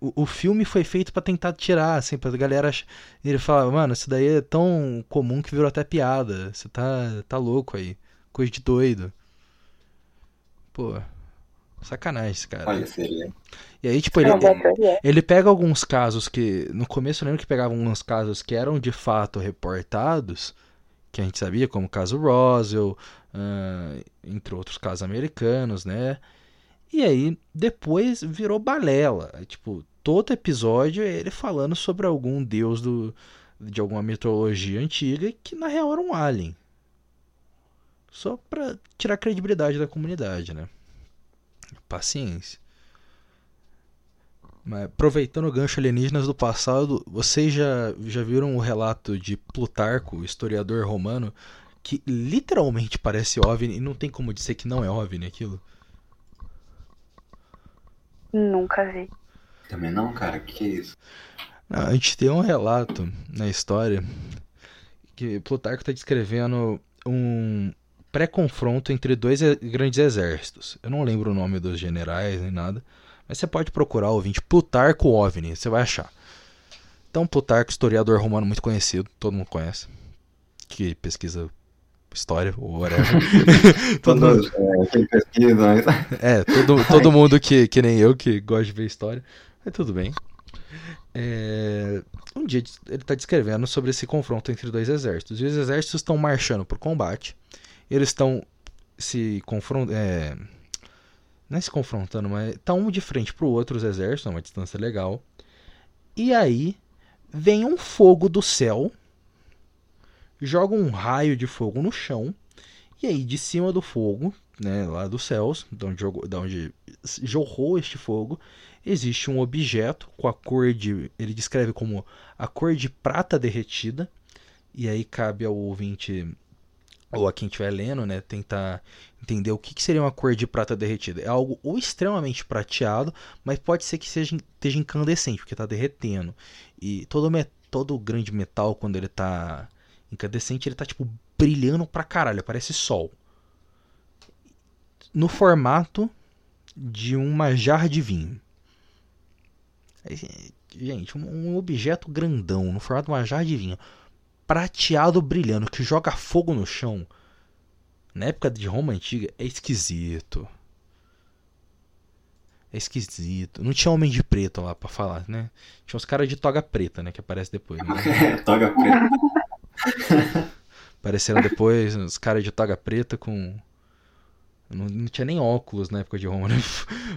O, o filme foi feito pra tentar tirar, assim, pra galera. Ele fala, mano, isso daí é tão comum que virou até piada. Você tá, tá louco aí. Coisa de doido. Pô, sacanagem esse cara. Olha, seria. E aí, tipo, ele, ele pega alguns casos que. No começo eu lembro que pegava alguns casos que eram de fato reportados, que a gente sabia, como o caso Roswell, ah, entre outros casos americanos, né? E aí depois virou balela. Aí, Tipo, todo episódio é ele falando sobre algum deus do, de alguma mitologia antiga que na real era um alien. Só pra tirar credibilidade da comunidade, né? Paciência. Aproveitando o gancho alienígenas do passado, vocês já, já viram o relato de Plutarco, historiador romano, que literalmente parece OVNI e não tem como dizer que não é OVNI aquilo? Nunca vi. Também não, cara? Que que é isso? Não, a gente tem um relato na história que Plutarco está descrevendo um pré-confronto entre dois grandes exércitos. Eu não lembro o nome dos generais nem nada, mas você pode procurar ouvinte Plutarco OVNI, você vai achar. Então, Plutarco, historiador romano muito conhecido, todo mundo conhece, que pesquisa história ou whatever. todo mundo, é, isso. é, todo, todo mundo que, que nem eu, que gosta de ver história. Mas tudo bem. É, um dia ele está descrevendo sobre esse confronto entre dois exércitos. E os exércitos estão marchando para o combate. Eles estão se confrontando. É, não é se confrontando, mas tá um de frente pro outro, os exércitos, a uma distância legal. E aí vem um fogo do céu, joga um raio de fogo no chão. E aí, de cima do fogo, né, lá dos céus, de onde, jogou, de onde jorrou este fogo, existe um objeto com a cor de. Ele descreve como a cor de prata derretida. E aí cabe ao ouvinte, ou a quem estiver lendo, né, tentar entender o que, que seria uma cor de prata derretida. É algo ou extremamente prateado, mas pode ser que seja, esteja incandescente, porque está derretendo. E todo, me- todo grande metal, quando ele está incandescente, ele tá tipo brilhando pra caralho, parece sol. No formato de uma jarra de vinho. Gente, um objeto grandão no formato de uma jarra de vinho, prateado brilhando, que joga fogo no chão. Na época de Roma antiga é esquisito. É esquisito. Não tinha homem de preto lá pra falar, né? Tinha os caras de toga preta, né? Que aparece depois. Né? Toga preta. Apareceram depois os caras de toga preta com. Não, não tinha nem óculos na época de Roma, né?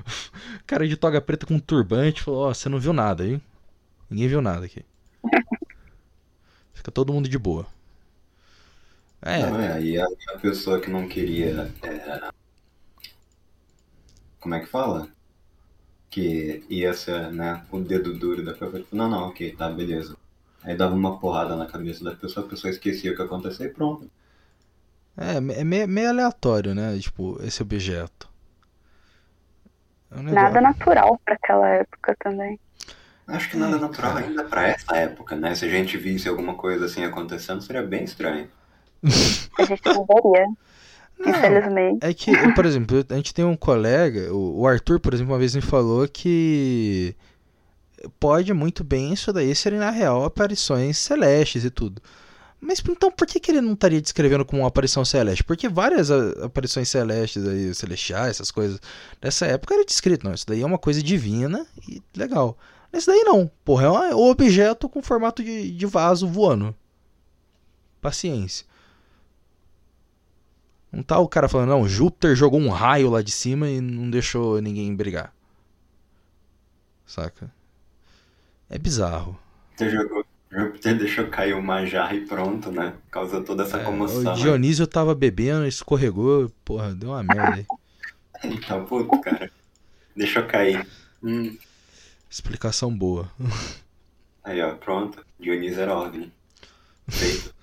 cara de toga preta com um turbante falou: Ó, você não viu nada aí? Ninguém viu nada aqui. Fica todo mundo de boa. É, Não, é, e a, a pessoa que não queria. é, como é que fala? Que ia ser, né, o dedo duro da pessoa. Tipo, não, não, ok, tá, beleza. Aí dava uma porrada na cabeça da pessoa, a pessoa esquecia o que aconteceu e pronto. é, é meio, meio aleatório, né? Tipo, esse objeto. É um Nada natural pra aquela época também. Acho que nada É, natural ainda pra essa época, né? Se a gente visse alguma coisa assim acontecendo, seria bem estranho. A gente Não, infelizmente. É que, por exemplo, a gente tem um colega, o Arthur, por exemplo, uma vez me falou que pode muito bem isso daí serem, na real, aparições celestes e tudo. Mas então por que, que ele não estaria descrevendo como uma aparição celeste? Porque várias aparições celestes aí, celestiais, essas coisas dessa época era descrito, não, isso daí é uma coisa divina e legal. Esse daí não, porra, é um objeto com formato de, de vaso voando. Paciência. Não tá o cara falando, não, Júpiter jogou um raio lá de cima e não deixou ninguém brigar. Saca? É bizarro. Você jogou. Júpiter deixou cair uma jarra e pronto, né? Causou toda essa É, comoção. o né? Dionísio tava bebendo, escorregou, porra, deu uma merda aí. Então, puto, cara. Deixou cair. Hum, Explicação boa. aí, ó, pronto. Dionísio era OVNI. Feito.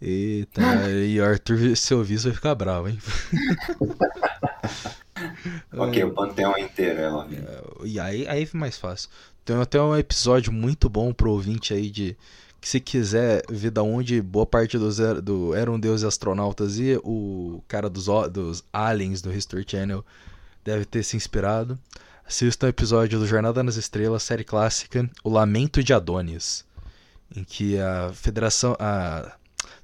Eita, e o Arthur, você vai ficar bravo, hein? ok, o panteão inteiro é OVNI. E aí, aí fica mais fácil. Tem até um episódio muito bom pro ouvinte aí de que se quiser ver da onde boa parte dos er- do Eram Deus e Astronautas e o cara dos, dos aliens do History Channel deve ter se inspirado. Assista o episódio do Jornada nas Estrelas, série clássica, O Lamento de Adonis, em que a federação, a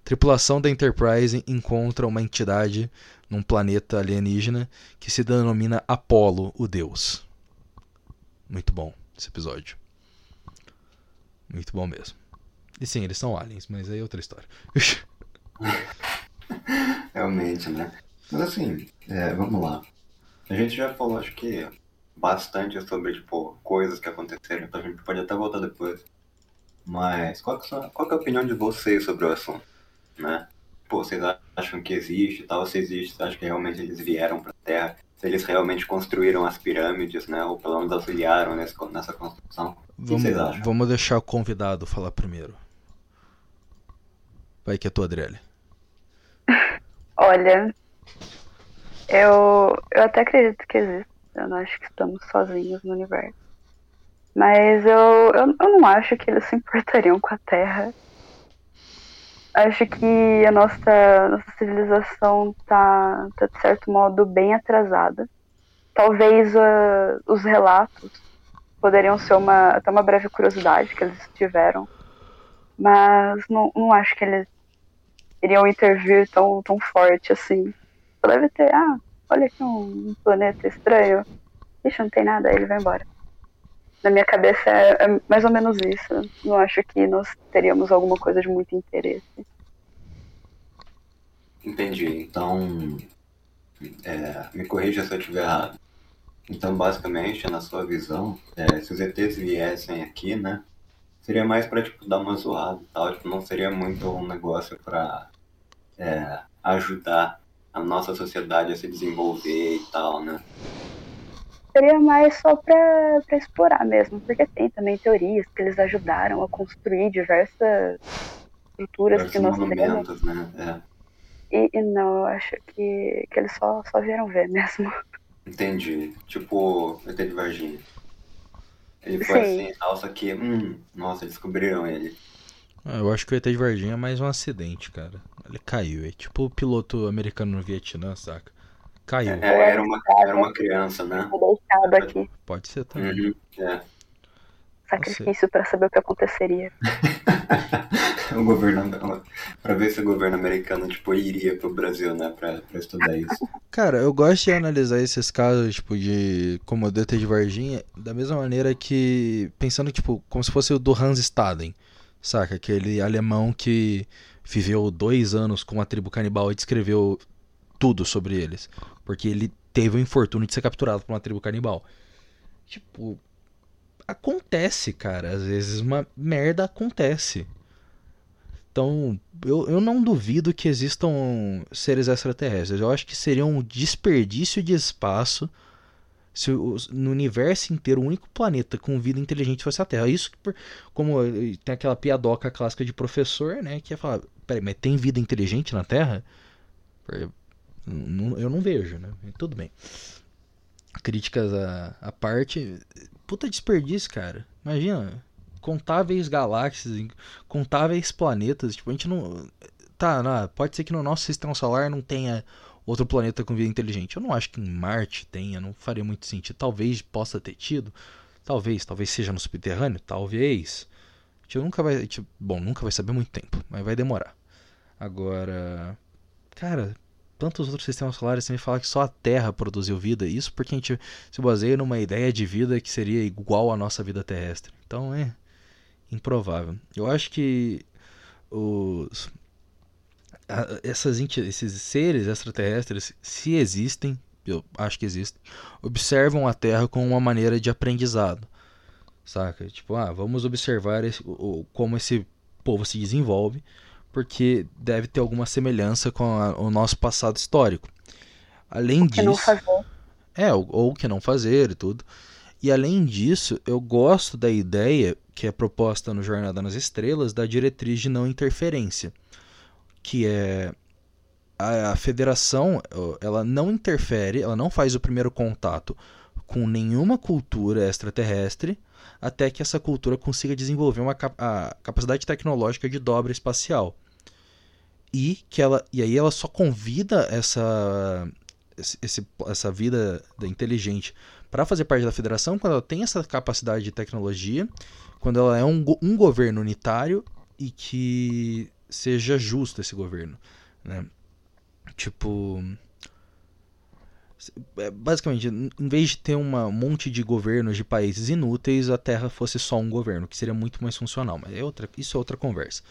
tripulação da Enterprise encontra uma entidade num planeta alienígena que se denomina Apolo, o Deus. Muito bom esse episódio. Muito bom mesmo. E sim, eles são aliens, mas aí é outra história. Realmente, né? Mas assim, é, vamos lá. A gente já falou, acho que, bastante sobre, tipo, coisas que aconteceram, então a gente pode até voltar depois. Mas qual que, qual que é a opinião de vocês sobre o assunto, né? Pô, vocês acham que existe tal? Se existe, vocês acham que realmente eles vieram pra Terra? Se eles realmente construíram as pirâmides, né? Ou pelo menos auxiliaram nesse, nessa construção? O que Vamos, vocês acham? vamos deixar o convidado falar primeiro. Vai que é tua, Adriele. Olha, eu, eu até acredito que existe. Eu não acho que estamos sozinhos no universo. Mas eu, eu, eu não acho que eles se importariam com a Terra. Acho que a nossa, nossa civilização tá, tá, de certo modo, bem atrasada. Talvez uh, os relatos poderiam ser uma, até uma breve curiosidade que eles tiveram, mas não, não acho que eles iriam intervir tão, tão forte assim. Deve ter, ah, olha aqui um, planeta estranho. Ixi, não tem nada, ele vai embora. Na minha cabeça é, é, mais ou menos isso. Não acho que nós teríamos alguma coisa de muito interesse. Entendi. Então, é, me corrija se eu estiver errado. Então, basicamente, na sua visão, é, se os ETs viessem aqui, né, seria mais para tipo dar uma zoada e tal, tipo, não seria muito um negócio para é, ajudar a nossa sociedade a se desenvolver e tal, né? Seria mais só para explorar mesmo, porque tem também teorias que eles ajudaram a construir diversas estruturas Diversos que nós temos. né? E, e não, eu acho que, que eles só, só vieram ver mesmo. É, entendi. Tipo, ET de Varginha. Ele foi Sim. assim, nossa, que, hum, nossa, descobriram ele. Ah, Eu acho que o ET de Varginha é mais um acidente, cara. Ele caiu, é tipo o piloto americano no Vietnã, saca? Caiu. É, era, uma, era uma criança, né? Aqui, Pode ser também. Uhum, é. sacrifício para saber o que aconteceria. o governo, pra ver se o governo americano, tipo, iria pro Brasil, né, pra, pra estudar isso. Cara, eu gosto de analisar esses casos, tipo, de como de Varginha, da mesma maneira que, pensando, tipo, como se fosse o do Hans Staden, saca? Aquele alemão que viveu dois anos com uma tribo canibal e descreveu tudo sobre eles. Porque ele teve o infortúnio de ser capturado por uma tribo canibal. Tipo, acontece, cara. Às vezes uma merda acontece. Então, eu, eu não duvido que existam seres extraterrestres. Eu acho que seria um desperdício de espaço se no universo inteiro o único planeta com vida inteligente fosse a Terra. Isso como eh, tem aquela piadoca clássica de professor, né, que é falar, peraí, mas tem vida inteligente na Terra? Eu não vejo, né? Tudo bem. Críticas à, à parte, puta desperdício, cara. Imagina, contáveis galáxias, contáveis planetas, tipo, a gente não tá, não, pode ser que no nosso sistema solar não tenha outro planeta com vida inteligente. Eu não acho que em Marte tenha, não faria muito sentido. Talvez possa ter tido, talvez, talvez seja no subterrâneo, talvez. A gente nunca vai, tipo, bom, nunca vai saber muito tempo, mas vai demorar. Agora, cara, tantos outros sistemas solares você me que só a Terra produziu vida, isso porque a gente se baseia numa ideia de vida que seria igual à nossa vida terrestre. Então é improvável. Eu acho que os a- essas esses seres extraterrestres, se existem, eu acho que existem, observam a Terra como uma maneira de aprendizado, saca? Tipo, ah, vamos observar esse- o- como esse povo se desenvolve, porque deve ter alguma semelhança com a- o nosso passado histórico. Além Que não disso, fazer. é, ou, ou que não fazer e tudo. E além disso, eu gosto da ideia que é proposta no Jornada nas Estrelas da diretriz de não interferência, que é a, a federação, ela não interfere, ela não faz o primeiro contato com nenhuma cultura extraterrestre até que essa cultura consiga desenvolver uma a capacidade tecnológica de dobra espacial. E que ela e aí ela só convida essa esse- essa vida da inteligente para fazer parte da federação quando ela tem essa capacidade de tecnologia, quando ela é um, um governo unitário e que seja justo esse governo, né? Tipo, basicamente, em vez de ter um monte de governos de países inúteis, a Terra fosse só um governo, que seria muito mais funcional. Mas é outra, isso é outra conversa.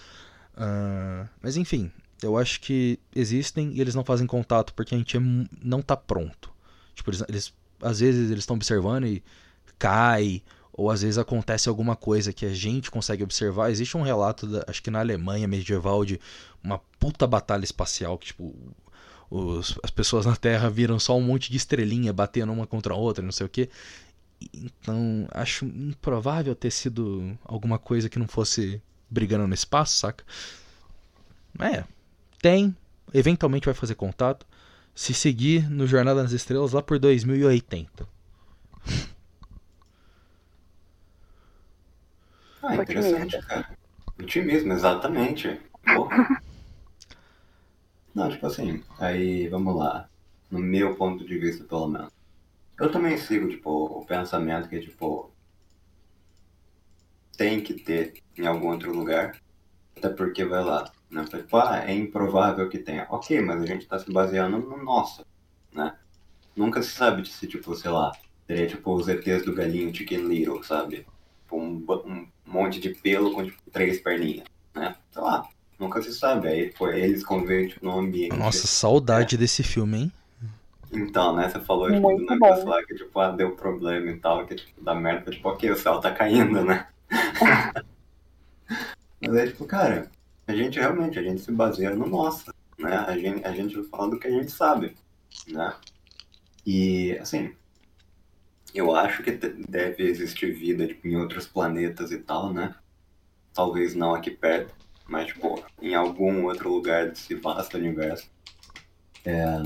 Ah, mas enfim, eu acho que existem e eles não fazem contato porque a gente é não tá pronto. Tipo, eles, eles- às vezes eles estão observando e cai, ou às vezes acontece alguma coisa que a gente consegue observar. Existe um relato, da- acho que na Alemanha medieval, de uma puta batalha espacial que, tipo, os- as pessoas na Terra viram só um monte de estrelinha batendo uma contra a outra, não sei o que. Então, acho improvável ter sido alguma coisa que não fosse brigando no espaço, saca? É, tem, eventualmente vai fazer contato. Se seguir no Jornada nas Estrelas lá por 2080. Ah, interessante, cara. Otimismo, exatamente. Porra. Não, tipo assim, aí vamos lá. No meu ponto de vista, pelo menos. Eu também sigo, tipo, o pensamento que, tipo, tem que ter em algum outro lugar. Até porque vai lá, né? Tipo, ah, é improvável que tenha. Ok, mas a gente tá se baseando no nosso, né? Nunca se sabe se, tipo, sei lá, teria, tipo, os ETs do galinho Chicken Little, sabe? Tipo, um, um monte de pelo com, tipo, três perninhas, né? Sei lá, nunca se sabe. Aí, foi eles convivem, tipo, no ambiente. Nossa, saudade é. desse filme, hein? Então, né, você falou tipo, Muito do negócio bom. lá que tipo, ah, deu problema e tal, que tipo, da merda, tipo, ok, o céu tá caindo, né? Mas é tipo, cara, a gente realmente, a gente se baseia no nosso, né? A gente, a gente fala do que a gente sabe, né? E, assim, eu acho que deve existir vida tipo, em outros planetas e tal, né? Talvez não aqui perto, mas, tipo, em algum outro lugar desse vasto universo. É,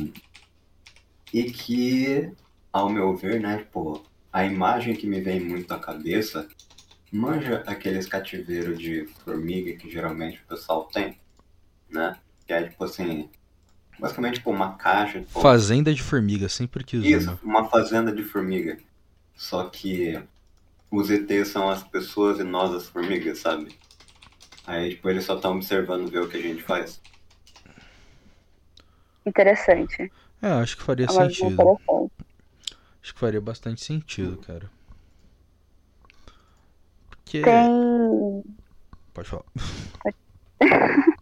e que, ao meu ver, né, tipo, a imagem que me vem muito à cabeça, manja aqueles cativeiros de formiga que geralmente o pessoal tem, né? Que é tipo assim, basicamente tipo uma caixa. Tipo, fazenda de formiga, sempre que usa. Isso, né? uma fazenda de formiga. Só que os ETs são as pessoas e nós as formigas, sabe? Aí, tipo, eles só estão observando ver o que a gente faz. Interessante. É, acho que faria sentido. Acho que faria bastante sentido, cara. Porque. Tem. Pode falar.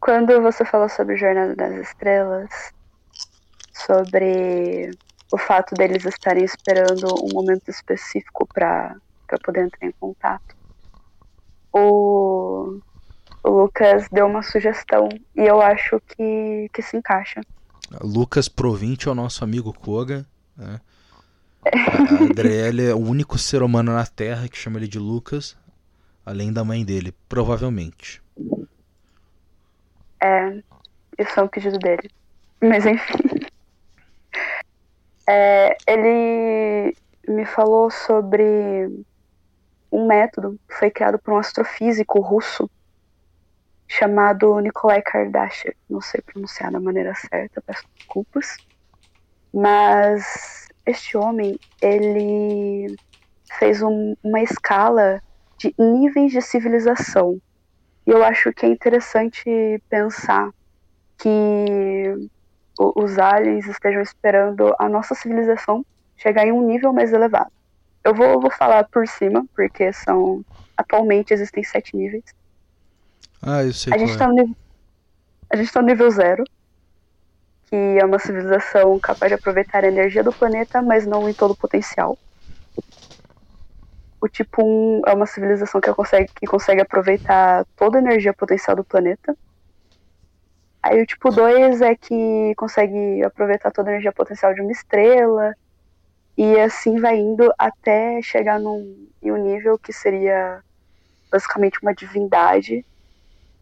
Quando você falou sobre Jornada das Estrelas, sobre o fato deles estarem esperando um momento específico para poder entrar em contato, o, o Lucas deu uma sugestão e eu acho que, que se encaixa. Lucas Provinte é o nosso amigo Koga. Né? A Adriele é o único ser humano na Terra que chama ele de Lucas, além da mãe dele, provavelmente. É, isso é um pedido dele. Mas enfim. É, ele me falou sobre um método que foi criado por um astrofísico russo chamado Nikolai Kardashev. Não sei pronunciar da maneira certa, peço desculpas. Mas este homem, ele fez um, uma escala de níveis de civilização. E eu acho que é interessante pensar que os aliens estejam esperando a nossa civilização chegar em um nível mais elevado. Eu vou, vou falar por cima, porque são. Atualmente existem sete níveis. Ah, eu sei. A gente, é. tá no nível, a gente tá no nível zero, que é uma civilização capaz de aproveitar a energia do planeta, mas não em todo o potencial. O tipo 1 é uma civilização que consegue, que consegue aproveitar toda a energia potencial do planeta. Aí o tipo 2 é que consegue aproveitar toda a energia potencial de uma estrela. E assim vai indo até chegar num, em um nível que seria basicamente uma divindade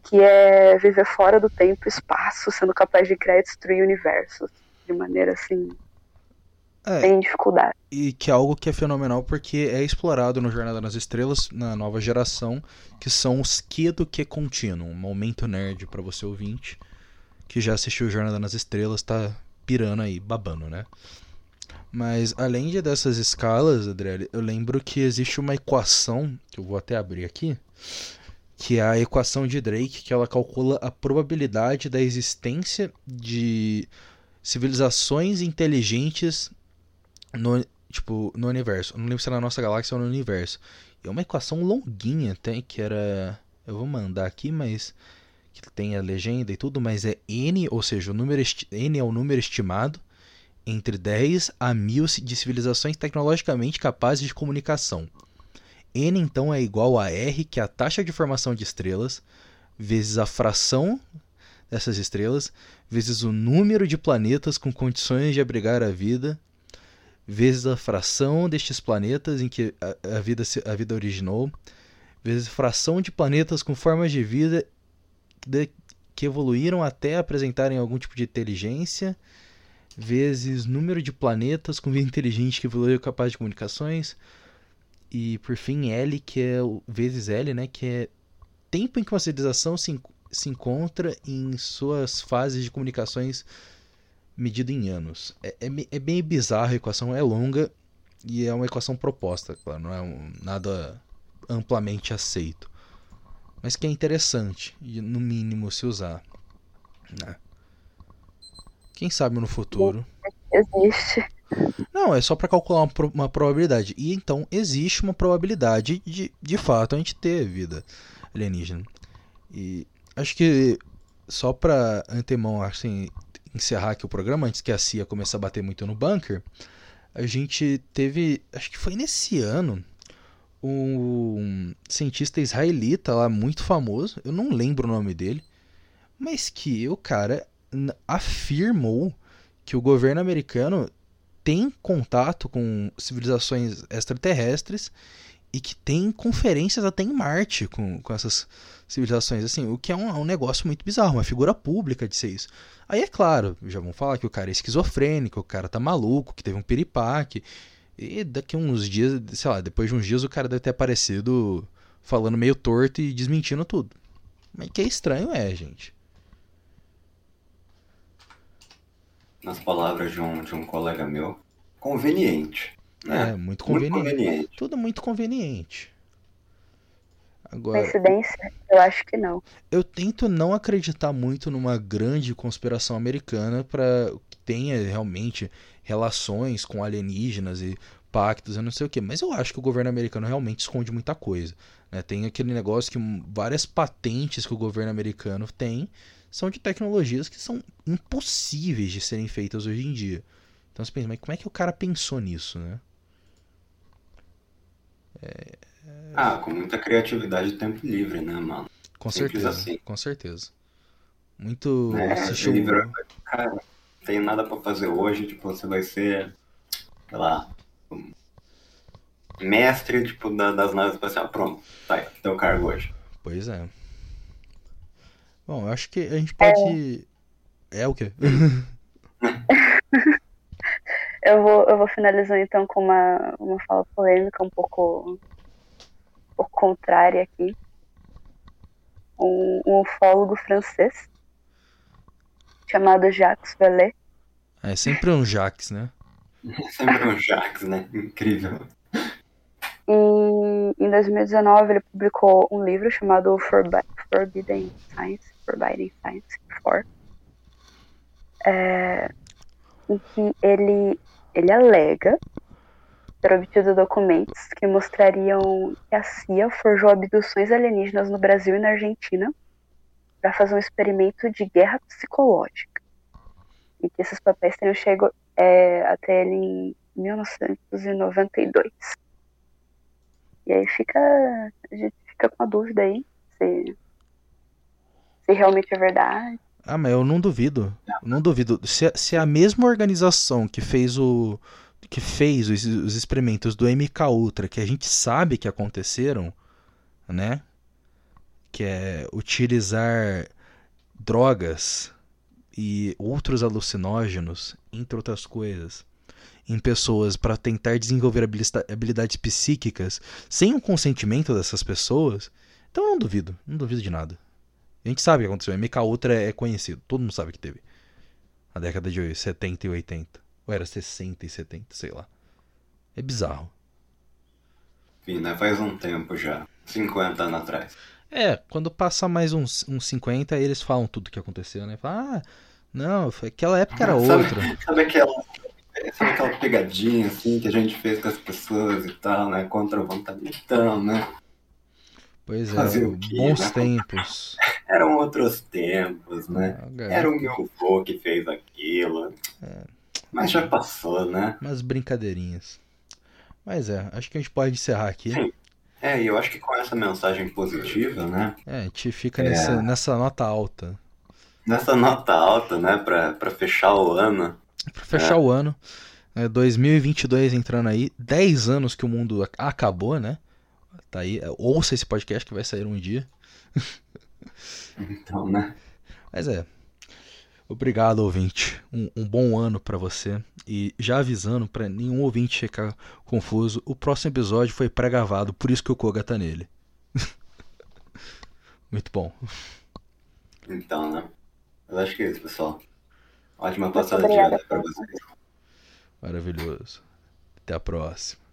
que é viver fora do tempo e espaço, sendo capaz de criar e destruir universos de maneira assim. É, sem dificuldade. E que é algo que é fenomenal porque é explorado no Jornada nas Estrelas, na nova geração, que são os que do que contínuo. Um momento nerd para você ouvinte, que já assistiu Jornada nas Estrelas, tá pirando aí, babando, né? Mas além de dessas escalas, Adriele, eu lembro que existe uma equação, que eu vou até abrir aqui, que é a equação de Drake, que ela calcula a probabilidade da existência de civilizações inteligentes no, tipo, no universo. Não lembro se é na nossa galáxia ou no universo. É uma equação longuinha até, que era... Eu vou mandar aqui, mas... Que tem a legenda e tudo, mas é N, ou seja, o número N é o número estimado entre 10 a 1000 de civilizações tecnologicamente capazes de comunicação. N então é igual a R, que é a taxa de formação de estrelas, vezes a fração dessas estrelas, vezes o número de planetas com condições de abrigar a vida, vezes a fração destes planetas em que a, vida, a vida originou, vezes a fração de planetas com formas de vida de, que evoluíram até apresentarem algum tipo de inteligência, vezes número de planetas com vida inteligente que evoluíram capaz de comunicações, e por fim L, que é vezes L, né, que é tempo em que uma civilização se se encontra em suas fases de comunicações medida em anos. É, é, é, bem bizarra a equação, é longa e é uma equação proposta, claro, não é um, nada amplamente aceito. Mas que é interessante, no mínimo, se usar. Né? Quem sabe no futuro. Existe. Não, é só para calcular uma, uma, probabilidade. E então existe uma probabilidade de, de fato, a gente ter vida alienígena. E acho que só para antemão, assim, encerrar aqui o programa, antes que a CIA comece a bater muito no bunker, a gente teve, acho que foi nesse ano, um cientista israelita lá muito famoso, eu não lembro o nome dele, mas que o cara afirmou que o governo americano tem contato com civilizações extraterrestres e que tem conferências até em Marte com, com essas civilizações, assim, o que é um, um, negócio muito bizarro, uma figura pública de ser isso. Aí é claro, já vão falar que o cara é esquizofrênico, o cara tá maluco, que teve um piripaque, e daqui uns dias, sei lá, depois de uns dias o cara deve ter aparecido falando meio torto e desmentindo tudo. Mas que é estranho é, gente. Nas palavras de um, de um colega meu, conveniente. Né? É, muito conveniente. muito conveniente. Tudo muito conveniente. Agora, Coincidência? Eu acho que não. Eu tento não acreditar muito numa grande conspiração americana para que tenha realmente relações com alienígenas e pactos, eu não sei o que. Mas eu acho que o governo americano realmente esconde muita coisa. Né? Tem aquele negócio que várias patentes que o governo americano tem são de tecnologias que são impossíveis de serem feitas hoje em dia. Então você pensa, mas como é que o cara pensou nisso, né? É, ah, com muita criatividade e tempo livre, né, mano? Com Simples certeza, assim. com certeza. Muito é, assistiu... livre, cara, não tem nada para fazer hoje, tipo, você vai ser, sei lá, um mestre, tipo, das naves espaciais. Pronto, tá aí, teu cargo hoje. Pois é. Bom, eu acho que a gente pode... É, é o quê? eu, vou, eu vou finalizar então com uma, uma fala polêmica um pouco o contrário aqui. Um, um ufólogo francês chamado Jacques Vallée. É sempre um Jacques, né? sempre um Jacques, né? Incrível. Em, em 2019 ele publicou um livro chamado Forbidden Science, Forbidden Science 4, é, em que ele, ele alega ter obtido documentos que mostrariam que a CIA forjou abduções alienígenas no Brasil e na Argentina para fazer um experimento de guerra psicológica. E que esses papéis teriam chegado é, até ele em 1992. E aí fica. A gente fica com a dúvida aí se, se realmente é verdade. Ah, mas eu não duvido. Não duvido. Se, se é a mesma organização que fez o que fez os, os experimentos do MK Ultra, que a gente sabe que aconteceram, né? Que é utilizar drogas e outros alucinógenos, entre outras coisas, em pessoas para tentar desenvolver habilidades psíquicas sem o consentimento dessas pessoas, então eu não duvido, não duvido de nada. A gente sabe o que aconteceu. MK Ultra é conhecido, todo mundo sabe que teve. Na década de 70 e 80. Ou era 60 e 70, sei lá. É bizarro. Enfim, né? Faz um tempo já. 50 anos atrás. É, quando passa mais uns, uns 50, eles falam tudo o que aconteceu, né? Falam, ah, não, aquela época era sabe, outra. Sabe aquela, sabe aquela pegadinha assim que a gente fez com as pessoas e tal, né? Contra o vontadão, né? Pois é, bons né? tempos. Eram outros tempos, né? Ah, era o meu avô que fez aquilo. É. Mas já passou, né? Umas brincadeirinhas. Mas é, acho que a gente pode encerrar aqui. Sim. É, e eu acho que com essa mensagem positiva, né? É, a gente fica é... nessa, nessa nota alta. Nessa nota alta, né? Pra, pra fechar o ano. Pra fechar é. o ano. É, 2022 entrando aí. 10 anos que o mundo acabou, né? Tá aí. Ouça esse podcast que vai sair um dia. Então, né? Mas é, Obrigado, ouvinte. Um, um bom ano para você. E já avisando para nenhum ouvinte ficar confuso, o próximo episódio foi pré-gravado, por isso que o Koga tá nele. Muito bom. Então, né? Eu acho que é isso, pessoal. Ótima passada de ano pra vocês. Maravilhoso. Até a próxima.